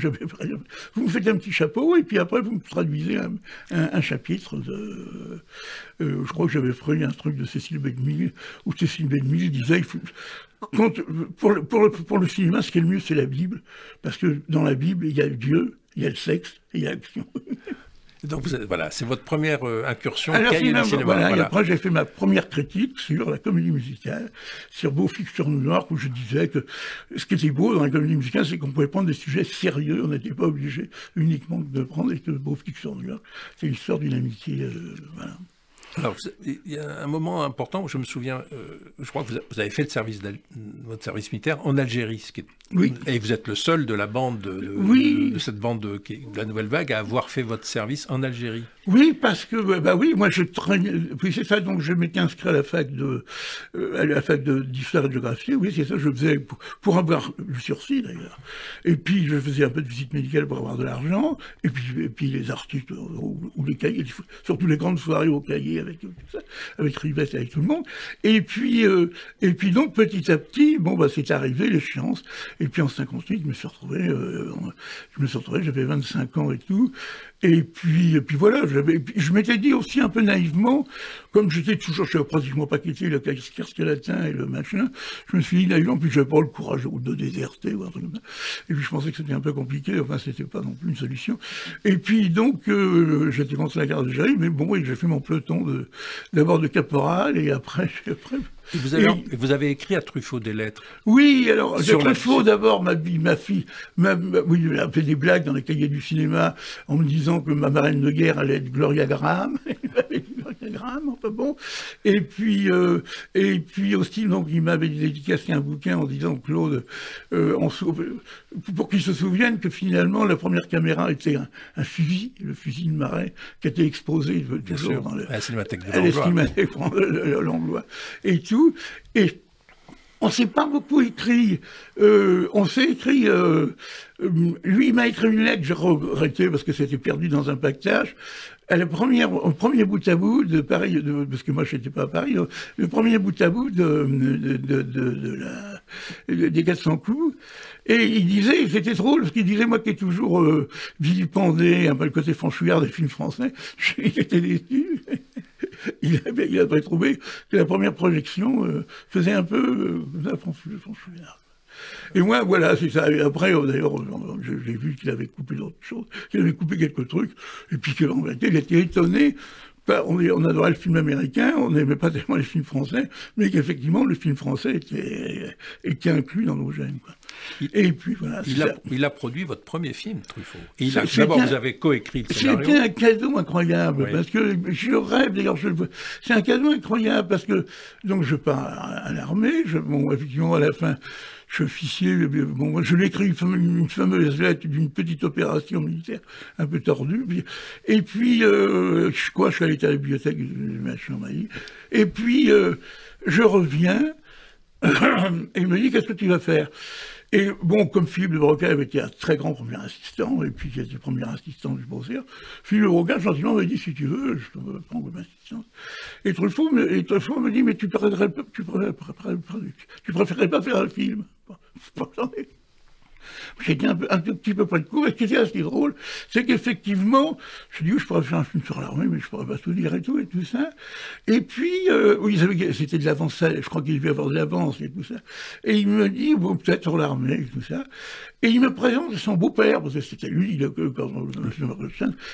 vous me faites un petit chapeau, et puis après vous me traduisez un, chapitre de. Euh, je crois que j'avais pris un truc de Cécile Bedmille, où Cécile Bedmille disait il faut, pour, le, pour, pour, le, cinéma, ce qui est le mieux, c'est la Bible. Parce que dans la Bible, il y a Dieu, il y a le sexe et il y a l'action. Donc voilà, c'est votre première euh, incursion Alors, cinéma, cinéma. Voilà, Et après, j'ai fait ma première critique sur la comédie musicale, sur Beau Fiction New York, où je disais que ce qui était beau dans la comédie musicale, c'est qu'on pouvait prendre des sujets sérieux, on n'était pas obligé uniquement de prendre, et que Beau New York, c'est l'histoire d'une amitié. Euh, voilà. Alors, il y a un moment important où je me souviens, euh, je crois que vous avez fait le service votre service militaire en Algérie, ce qui est oui. Et vous êtes le seul de la bande, de, de, cette bande de, la Nouvelle Vague à avoir fait votre service en Algérie. Oui, parce que, bah, bah oui, moi je traînais, puis c'est ça, donc je m'étais inscrit à la fac de, euh, à la fac d'histoire et de géographie, oui, c'est ça, je faisais pour, avoir le sursis d'ailleurs. Et puis je faisais un peu de visite médicale pour avoir de l'argent, et puis, et puis les artistes, ou, les cahiers, surtout les grandes soirées au cahier avec tout ça, avec Rivette, avec tout le monde. Et puis, euh, et puis donc petit à petit, bon, bah c'est arrivé, l'échéance. Et puis en 58, je me suis retrouvé, euh, je me suis retrouvé, j'avais 25 ans et tout. Et puis, et puis voilà, je m'étais dit aussi un peu naïvement, comme j'étais toujours, je n'avais pratiquement pas quitté le latin et le machin, je me suis dit naïvement, puis j'avais pas le courage de déserter ou un truc comme ça. Et puis je pensais que c'était un peu compliqué, enfin c'était pas non plus une solution. Et puis donc, euh, j'étais contre la guerre d'Algérie, mais bon, j'ai fait mon peloton d'abord de, caporal et après vous, avez, vous avez écrit à Truffaut des lettres Oui, alors Sur Truffaut d'abord, ma, ma fille, ma, oui, il a fait des blagues dans les cahiers du cinéma en me disant que ma marraine de guerre allait être Gloria Graham. Gloria Graham, enfin bon. Et puis, euh, et puis aussi, donc, il m'avait dédicacé un bouquin en disant, Claude, euh, pour qu'il se souvienne que finalement, la première caméra était un, fusil, le fusil de Marais, qui était exposé toujours dans le, à la cinémathèque de l'Anglois. Et Et on ne s'est pas beaucoup écrit. Euh, on s'est écrit. Euh, lui, il m'a écrit une lettre, j'ai regretté parce que c'était perdu dans un pactage. À la première, au premier bout à bout de Paris, parce que moi je n'étais pas à Paris, le premier bout à bout de, la, des 400 coups. Et il disait, c'était drôle, parce qu'il disait, moi qui ai toujours euh, vilipendé un peu le côté franchouillard des films français, j'étais déçu. il, avait, trouvé que la première projection euh, faisait un peu euh. Et moi, voilà, c'est ça. Et après, euh, d'ailleurs, j'ai vu qu'il avait coupé d'autres choses, qu'il avait coupé quelques trucs, et puis qu'en vérité, il était étonné on, adorait le film américain, on n'aimait pas tellement les films français, mais qu'effectivement le film français était inclus dans nos gènes. Et puis voilà. Il a, il a, produit votre premier film, Truffaut. D'abord, vous avez coécrit le scénario. C'était un cadeau incroyable, parce que je rêve, d'ailleurs, c'est un cadeau incroyable, parce que donc je pars à, l'armée, bon, effectivement, à la fin, je suis officier, bon, je lui écris une, fameuse lettre d'une petite opération militaire un peu tordue. et puis, euh, quoi, je suis allé à la bibliothèque de machin, et puis euh, je reviens, et il me dit, qu'est-ce que tu vas faire? Et bon, comme Philippe de Broca avait été un très grand premier assistant, et puis le premier assistant du Beaucaire, Philippe de Broca gentiment m'a dit si tu veux, je peux prendre comme assistant. Et Truffaut, me, et me dit mais tu, préférerais, tu préférerais pas faire un film? J'étais un, un, tout petit peu près de court, et ce qui était assez drôle, c'est qu'effectivement, je dis, je pourrais faire un film sur l'armée, mais je pourrais pas tout dire et tout, et tout ça. Et puis, euh, oui, c'était de l'avance, je crois qu'il devait avoir de l'avance et tout ça. Et il me dit, bon, peut-être sur l'armée et tout ça. Et il me présente son beau-père, parce que c'était lui, le,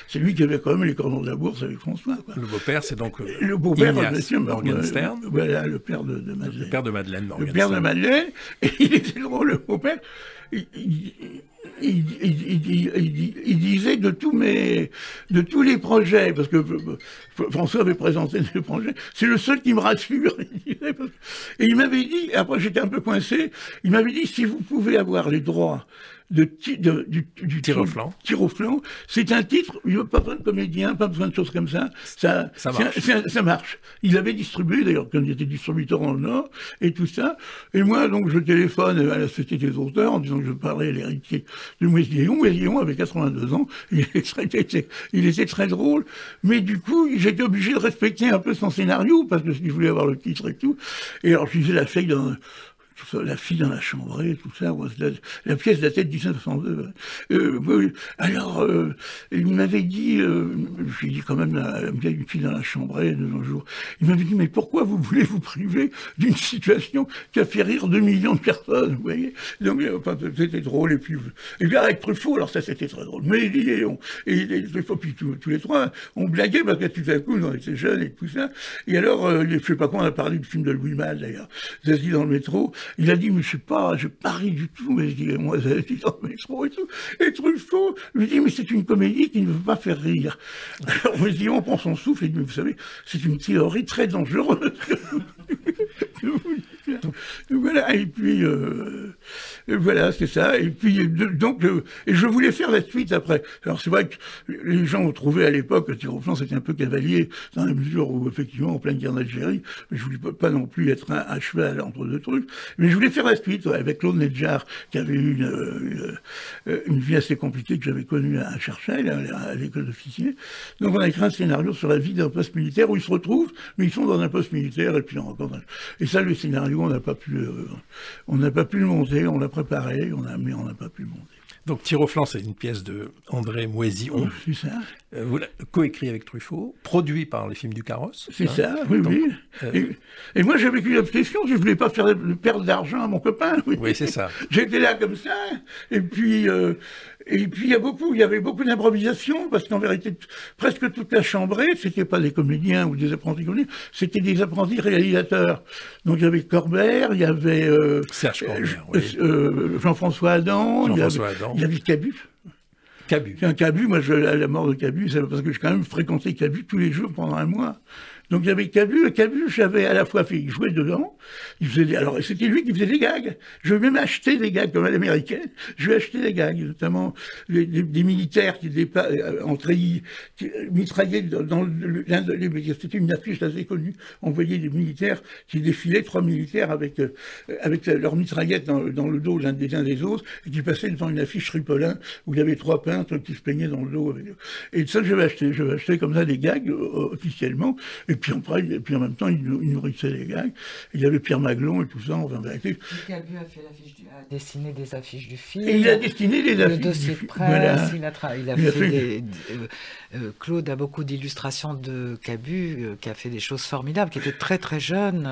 c'est lui qui avait quand même les cordons de la bourse avec François. Quoi. Le beau-père, c'est donc le beau-père de Morgenstern. Voilà, le père de, de, Madeleine. Le père de Madeleine Morgenstern. Le père de Madeleine, et il était drôle, le beau-père. Il, disait de tous mes, de tous les projets, parce que François avait présenté des projets, c'est le seul qui me rassure. et il m'avait dit, après j'étais un peu coincé, il m'avait dit si vous pouvez avoir les droits de, de, du, du tir au flanc. Tir au flanc. C'est un titre, il n'y a pas besoin de comédien, pas besoin de choses comme ça. Ça, ça marche. ça marche. Il avait distribué, d'ailleurs, quand il était distributeur en Nord, et tout ça. Et moi, donc, je téléphone à la Société des auteurs en disant que je parlais à l'héritier de Moisillon. Moisillon avait 82 ans, il était, il était très drôle, mais du coup, j'étais obligé de respecter un peu son scénario, parce que je voulais avoir le titre et tout. Et alors, je disais la feuille la fille dans la chambrée, tout ça, la, la pièce tête de 1902. Euh, alors, euh, il m'avait dit, euh, j'ai dit quand même, une fille dans la chambrée de nos jours, il m'avait dit, mais pourquoi vous voulez vous priver d'une situation qui a fait rire 2 millions de personnes, vous voyez? Donc, c'était drôle, et puis, et bien avec Truffaut, alors ça c'était très drôle, mais et, on, et, Truffaut, puis tous, les trois, on blaguait parce que tout à coup, on était jeunes et tout ça, et alors, je sais pas quoi, on a parlé du film de Louis Malle d'ailleurs, dit dans le métro, il a dit, mais je sais pas, je parie du tout, mais je dis, moi, j'ai dit dans le métro et tout. Et Truffaut lui dit, mais c'est une comédie qui ne veut pas faire rire. Alors, on dit, on prend son souffle et dit, vous savez, c'est une théorie très dangereuse. voilà, et puis, euh, voilà, c'est ça. Et puis, donc, euh, et je voulais faire la suite après. Alors, c'est vrai que les gens ont trouvé à l'époque que Tiroflan, c'était un peu cavalier, dans la mesure où, effectivement, en pleine guerre d'Algérie, je voulais pas non plus être un, cheval entre deux trucs, mais je voulais faire la suite, avec Claude Nedjar, qui avait eu une, euh, une, vie assez compliquée que j'avais connue à Cherchel, à, l'école d'officier. Donc, on a écrit un scénario sur la vie d'un poste militaire où ils se retrouvent, mais ils sont dans un poste militaire, et puis on rencontre. Et ça, le scénario, on n'a pas pu, euh, on n'a pas pu le monter, on l'a préparé, on a, mais on n'a pas pu le monter. Donc au flanc, c'est une pièce de André Moisillon. c'est ça. Euh, vous coécrit avec Truffaut, produit par les films du Carrosse. C'est hein. ça, oui, oui. Euh, et, moi, j'avais une obsession, je ne voulais pas faire perdre d'argent à mon copain. Oui, c'est ça. J'étais là comme ça, et puis, euh, et puis il y a beaucoup, il y avait beaucoup d'improvisation, parce qu'en vérité, presque toute la chambrée, c'était pas des comédiens ou des apprentis comédiens, c'était des apprentis réalisateurs. Donc il y avait Corbert, il y avait Serge Corbert, Jean-François Adam, Jean il, y avait, Adam. il y avait Cabu. Cabu. Un Cabu, moi, je, à la mort de Cabu, c'est parce que j'ai quand même fréquenté Cabu tous les jours pendant un mois. Donc avait Cabu, et Cabu, j'avais à la fois fait jouer dedans, il alors c'était lui qui faisait des gags. Je vais même acheter des gags comme à l'américaine. Je vais acheter des gags, notamment des, militaires qui étaient euh, mitraillaient dans l'un de c'était une affiche assez connue. On voyait des militaires qui défilaient, trois militaires avec euh, avec leur mitraillette dans, le dos l'un des uns des autres, et qui passaient devant une affiche Ripolin où il y avait trois peintres qui se peignaient dans le dos. Avec... Et ça, je vais acheter, je vais acheter comme ça des gags euh, officiellement. Et puis, après, et puis en même temps, il, nourrissait les gags. Il y avait Pierre Maglon et tout ça, enfin, vérité. A, fait du, a dessiné des affiches du film. Et il a dessiné des affiches. Le dossier de presse, il a, il a, fait, des, euh, euh, Claude a beaucoup d'illustrations de Cabu, euh, qui a fait des choses formidables, qui était très très jeune.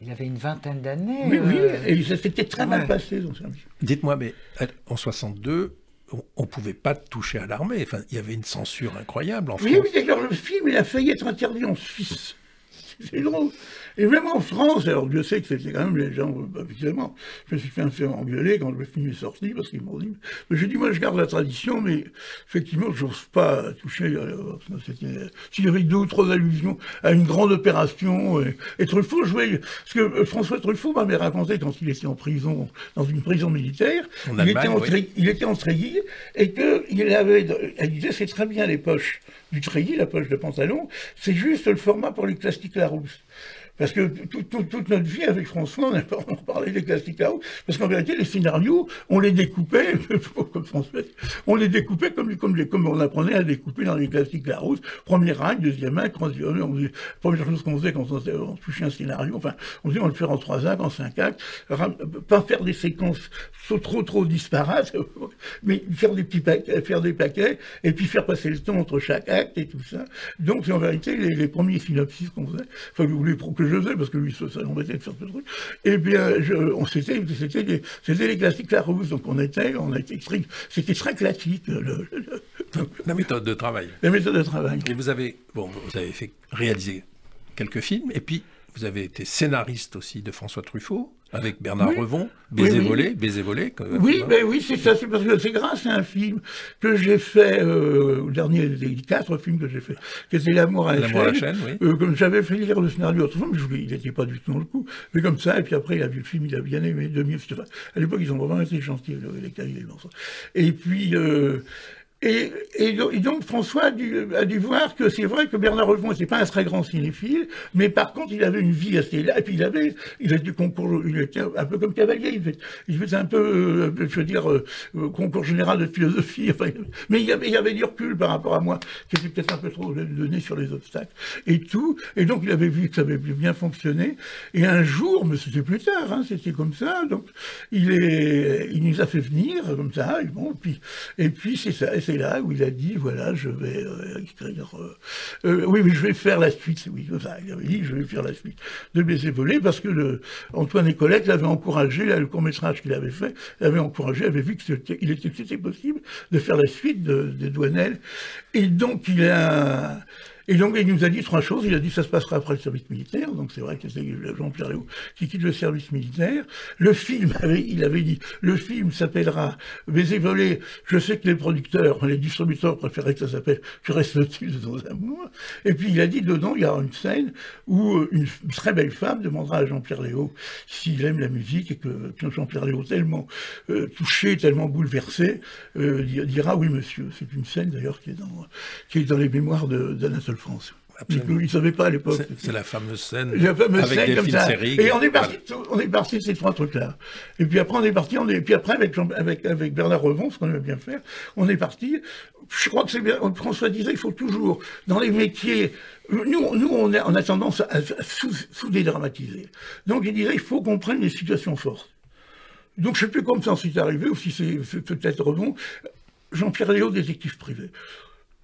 il avait une vingtaine d'années. Oui, oui, et ça s'était très mal passé. Dites-moi, mais en 62, on ne pouvait pas toucher à l'armée. Enfin, il y avait une censure incroyable en France. Oui, oui, d'ailleurs, le film, il a failli être interdit en Suisse. C'est drôle. Et même en France, alors Dieu sait que c'était quand même les gens, officiellement, je me suis fait un faire engueuler quand le film est sorti, parce qu'ils m'ont dit, mais j'ai dit, moi je garde la tradition, mais effectivement, je n'ose pas toucher, euh, s'il y avait deux ou trois allusions à une grande opération, et, Truffaut jouait, parce que euh, François Truffaut m'avait raconté quand il était en prison, dans une prison militaire, il, était en il était en treillis, et qu'il avait, il disait, c'est très bien les poches du treillis, la poche de pantalon, c'est juste le format pour les plastiques Larousse. Parce que toute notre vie avec François, on, parlait des classiques là parce qu'en vérité, les scénarios, on les découpait, comme François, on les découpait comme, on apprenait à découper dans les classiques Larousse, premier acte, deuxième acte, troisième on première chose qu'on faisait quand on, touchait un scénario, enfin, on disait on le faire en trois actes, en cinq actes, pas faire des séquences trop trop disparates, mais faire des petits paquets, faire des paquets, et puis faire passer le temps entre chaque acte et tout ça. Donc, en vérité, les, premiers synopsis qu'on faisait, enfin, les, que je faisais, parce que lui, ça, l'embêtait de faire ce truc, eh bien, je, on, c'était, c'était, les, c'était les classiques Larousse, donc on était, on a été c'était très classique. la méthode de travail. La méthode de travail. Et vous avez, bon, vous avez fait réaliser quelques films, et puis vous avez été scénariste aussi de François Truffaut avec Bernard Revon, Baiser volé, Baiser volé. oui, mais oui, c'est ça, c'est parce que c'est grâce à un film que j'ai fait, euh, le dernier des quatre films que j'ai fait, qui était L'amour à la chaîne. À la chaîne oui. euh, comme j'avais fait lire le scénario autrefois, mais il n'était pas du tout dans le coup, mais comme ça, et puis après il a vu le film, il a bien aimé, de mieux, à l'époque ils ont vraiment été gentils, les Cavaliers, et puis euh, et, donc François a dû, voir que c'est vrai que Bernard Revon n'était pas un très grand cinéphile, mais par contre il avait une vie assez et puis il avait, il a du concours, il était un peu comme Cavalier, il faisait, un peu, euh, je veux dire, euh, concours général de philosophie, enfin, mais il y, avait, il y avait du recul par rapport à moi, qui était peut-être un peu trop donné sur les obstacles, et tout, et donc il avait vu que ça avait bien fonctionné, et un jour, mais c'était plus tard, hein, c'était comme ça, donc il, est, il nous a fait venir, comme ça, et bon, puis, et puis c'est ça, c'est là où il a dit voilà, je vais euh, écrire. Euh, euh, oui, mais je vais faire la suite. Oui, il avait dit je vais faire la suite de Baiser volé parce que le, Antoine Colette l'avait encouragé, là, le court-métrage qu'il avait fait, l'avait encouragé, avait vu qu'il était, possible de faire la suite de, de Douanel. Et donc il a. Et donc, il nous a dit trois choses. Il a dit ça se passera après le service militaire. Donc, c'est vrai que c'est Jean-Pierre Léo qui quitte le service militaire. Le film, il avait dit, le film s'appellera Baiser volé. Je sais que les producteurs, les distributeurs préféraient que ça s'appelle Que reste-t-il de nos amours Et puis, il a dit dedans, il y aura une scène où euh, une très belle femme demandera à Jean-Pierre Léo s'il aime la musique et que, Jean-Pierre Léo, tellement euh, touché, tellement bouleversé, euh, dira oui, monsieur. C'est une scène d'ailleurs qui est dans, qui est dans les mémoires d'Anatole France. Il ne savait pas à l'époque. C'est la fameuse scène. La fameuse avec scène comme ça. Et on est parti, on est parti de ces trois trucs-là. Et puis après, on est parti, on est, et puis après, avec, avec, avec Bernard Revon, ce qu'on aime bien faire, on est parti. Je crois que c'est bien, François disait, il faut toujours, dans les métiers, nous, nous on, a, on a tendance à, sous-dédramatiser. Donc il disait, il faut qu'on prenne les situations fortes. Donc je ne sais plus comment ça s'est arrivé, ou si c'est peut-être Revon. Jean-Pierre Léo, détective privé.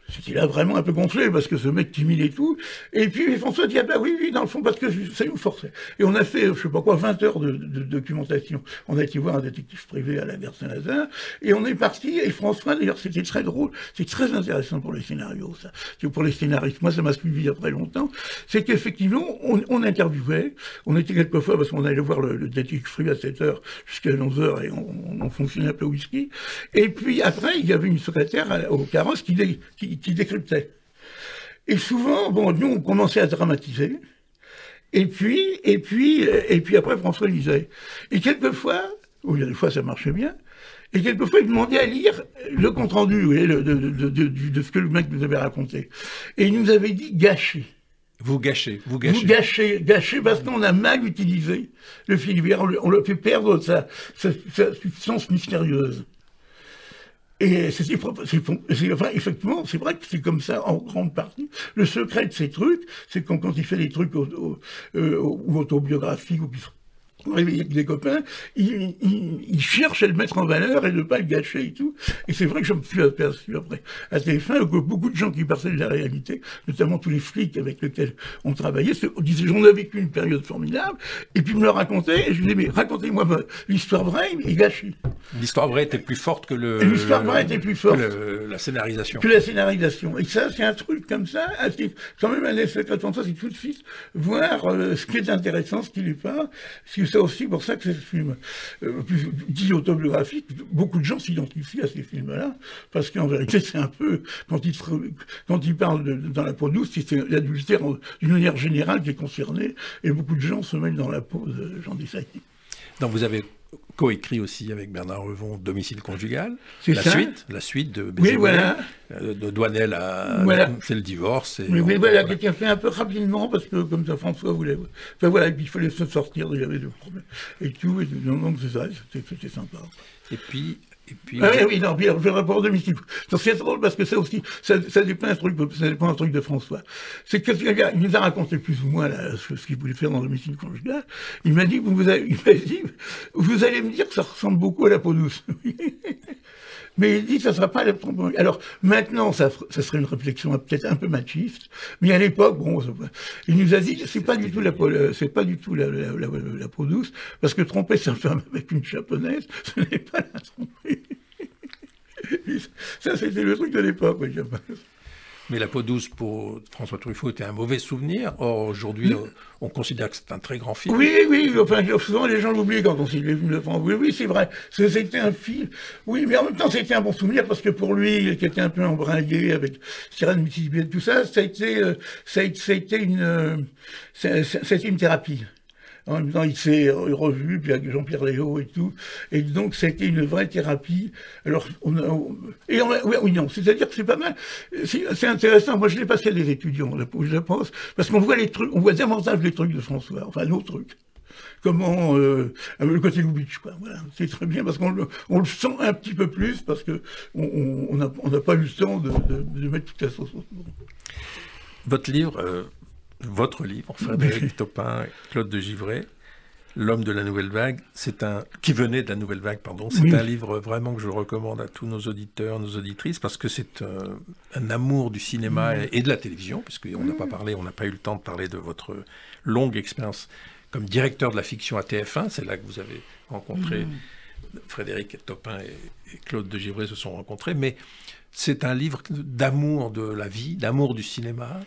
C'était là vraiment un peu gonflé parce que ce mec timide et tout. Et puis François dit ah bah oui oui dans le fond parce que ça nous forçait. Et on a fait je sais pas quoi 20 heures de, documentation. On a été voir un détective privé à la gare Saint-Lazare et on est parti. Et François d'ailleurs c'était très drôle, c'est très intéressant pour les scénarios ça. Pour les scénaristes, moi ça m'a suivi après longtemps. C'est qu'effectivement on, interviewait, on était quelquefois parce qu'on allait voir le, détective privé à 7 heures jusqu'à 11 heures et on, fonctionnait un peu au whisky. Et puis après il y avait une secrétaire au carrosse qui qui, décryptait. Et souvent, bon, nous, on commençait à dramatiser. Et puis, et puis, et puis après, François lisait. Et quelquefois, ou il y a des fois ça marchait bien, et quelquefois il demandait à lire le compte-rendu de, de, ce que le mec nous avait raconté. Et il nous avait dit gâcher. Vous gâchez, vous gâchez. Vous gâchez, gâchez parce qu'on a mal utilisé le film. On le fait perdre sa, sa, sa substance mystérieuse. Et c'est effectivement, c'est vrai que c'est comme ça en grande partie. Le secret de ces trucs, c'est quand, quand il fait des trucs euh, autobiographiques ou qui avec des copains, ils, il, cherchent à le mettre en valeur et ne pas le gâcher et tout. Et c'est vrai que je me suis aperçu après à TF1 que beaucoup de gens qui parlaient de la réalité, notamment tous les flics avec lesquels on travaillait, disaient j'en ai vécu une période formidable, et puis me le racontaient, et je disais mais racontez-moi l'histoire vraie et gâchée. L'histoire vraie était plus forte que le. L'histoire vraie était plus forte. Que la scénarisation. Que la scénarisation. Et ça, c'est un truc comme ça, quand même un effet comme ça, c'est tout de suite voir euh, ce qui est intéressant, ce qui n'est pas, c'est aussi pour ça que c'est ce film euh, dit autobiographique. Beaucoup de gens s'identifient à ces films-là, parce qu'en vérité, c'est un peu, quand ils, quand parlent dans la peau douce, c'est l'adultère d'une manière générale qui est concernée, et beaucoup de gens se mettent dans la peau de Jean Dessailly. Donc vous avez coécrit aussi avec Bernard Revon Domicile conjugal. La suite, la suite de oui, voilà. Euh, de Douanel à voilà. c'est le divorce. Et mais, voilà, quelqu'un fait un peu rapidement parce que comme ça François voulait. Enfin voilà, il fallait se sortir, il y avait des problèmes et tout. Et, donc c'est ça, c'était sympa. Et puis et puis, ah, oui, oui, non, puis le rapport domicile. C'est drôle parce que ça aussi, ça, ça dépend un truc, ça dépend un truc de François. C'est que il nous a raconté plus ou moins là, ce, qu'il voulait faire dans le domicile conjugal. Il m'a dit, vous, vous, avez, il m'a dit, vous allez me dire que ça ressemble beaucoup à la peau douce. Mais il dit, ça sera pas la Alors, maintenant, ça, ça serait une réflexion peut-être un peu machiste. Mais à l'époque, bon, il nous a dit, c'est pas du tout la peau, c'est pas du tout la, la, la, peau douce, parce que tromper sa femme avec une japonaise, ce n'est pas la tromper. Ça, c'était le truc de l'époque, oui, mais la peau douce pour François Truffaut était un mauvais souvenir. Or, aujourd'hui, on considère que c'est un très grand film. Oui, oui, enfin, souvent les gens l'oublient quand on cite les films de. Oui, oui, c'est vrai. C'était un film. Oui, mais en même temps, c'était un bon souvenir parce que pour lui, qui était un peu embringué avec Cyrano Mississippi et tout ça, ça a été, euh, ça a été une, euh, c'était une thérapie. En même temps, il s'est revu, puis avec Jean-Pierre Léo et tout. Et donc, c'était une vraie thérapie. Alors, on a, et oui, non, c'est-à-dire que c'est pas mal. C'est intéressant. Moi, je l'ai passé à des étudiants, je pense, parce qu'on voit les trucs, on voit davantage les trucs de François, enfin, nos trucs comment euh, le côté Lubitsch. Quoi. C'est très bien parce qu'on le, sent un petit peu plus parce que on n'a pas eu le temps de, mettre toute la sauce. Votre livre, euh, votre livre, Frédéric Topin, Claude de Givray, L'homme de la nouvelle vague, c'est un qui venait de la nouvelle vague, pardon. C'est un livre vraiment que je recommande à tous nos auditeurs, nos auditrices, parce que c'est euh, un, amour du cinéma et, de la télévision, puisqu'on n'a pas parlé, on n'a pas eu le temps de parler de votre longue expérience comme directeur de la fiction à TF1. C'est là que vous avez rencontré Frédéric Topin et, et Claude de Givray se sont rencontrés, mais c'est un livre d'amour de la vie, d'amour du cinéma,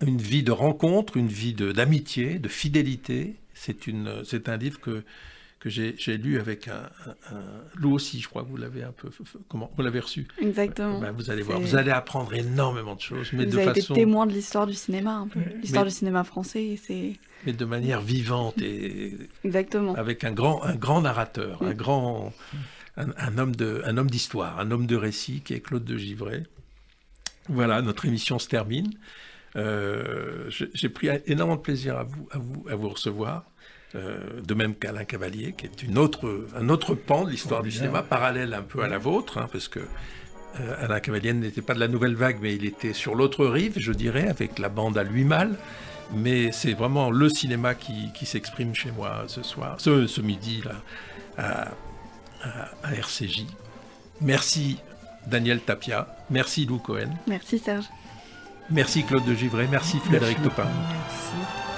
une vie de rencontre, une vie d'amitié, de, fidélité. C'est un livre que, que j'ai lu avec un, un, aussi, je crois que vous l'avez un peu, comment, vous l'avez reçu. Exactement. Ben, vous allez voir, vous allez apprendre énormément de choses, mais vous de avez façon. été témoin de l'histoire du cinéma, un peu, l'histoire du cinéma français, c'est. Mais de manière vivante et. Exactement. Avec un grand, un grand narrateur, un grand, un, un homme d'histoire, un homme de récit qui est Claude de Givray. Voilà, notre émission se termine. Euh, j'ai pris énormément de plaisir à vous, à vous, à vous recevoir. Euh, de même qu'Alain Cavalier, qui est une autre, un autre pan de l'histoire du cinéma, parallèle un peu à la vôtre, hein, parce que euh, Alain Cavalier n'était pas de la nouvelle vague, mais il était sur l'autre rive, je dirais, avec la bande à lui mal. Mais c'est vraiment le cinéma qui, qui s'exprime chez moi ce soir, ce, ce midi là, à, à, à RCJ. Merci Daniel Tapia, merci Lou Cohen. Merci Serge. Merci Claude de Givray, merci Frédéric Topin. Merci.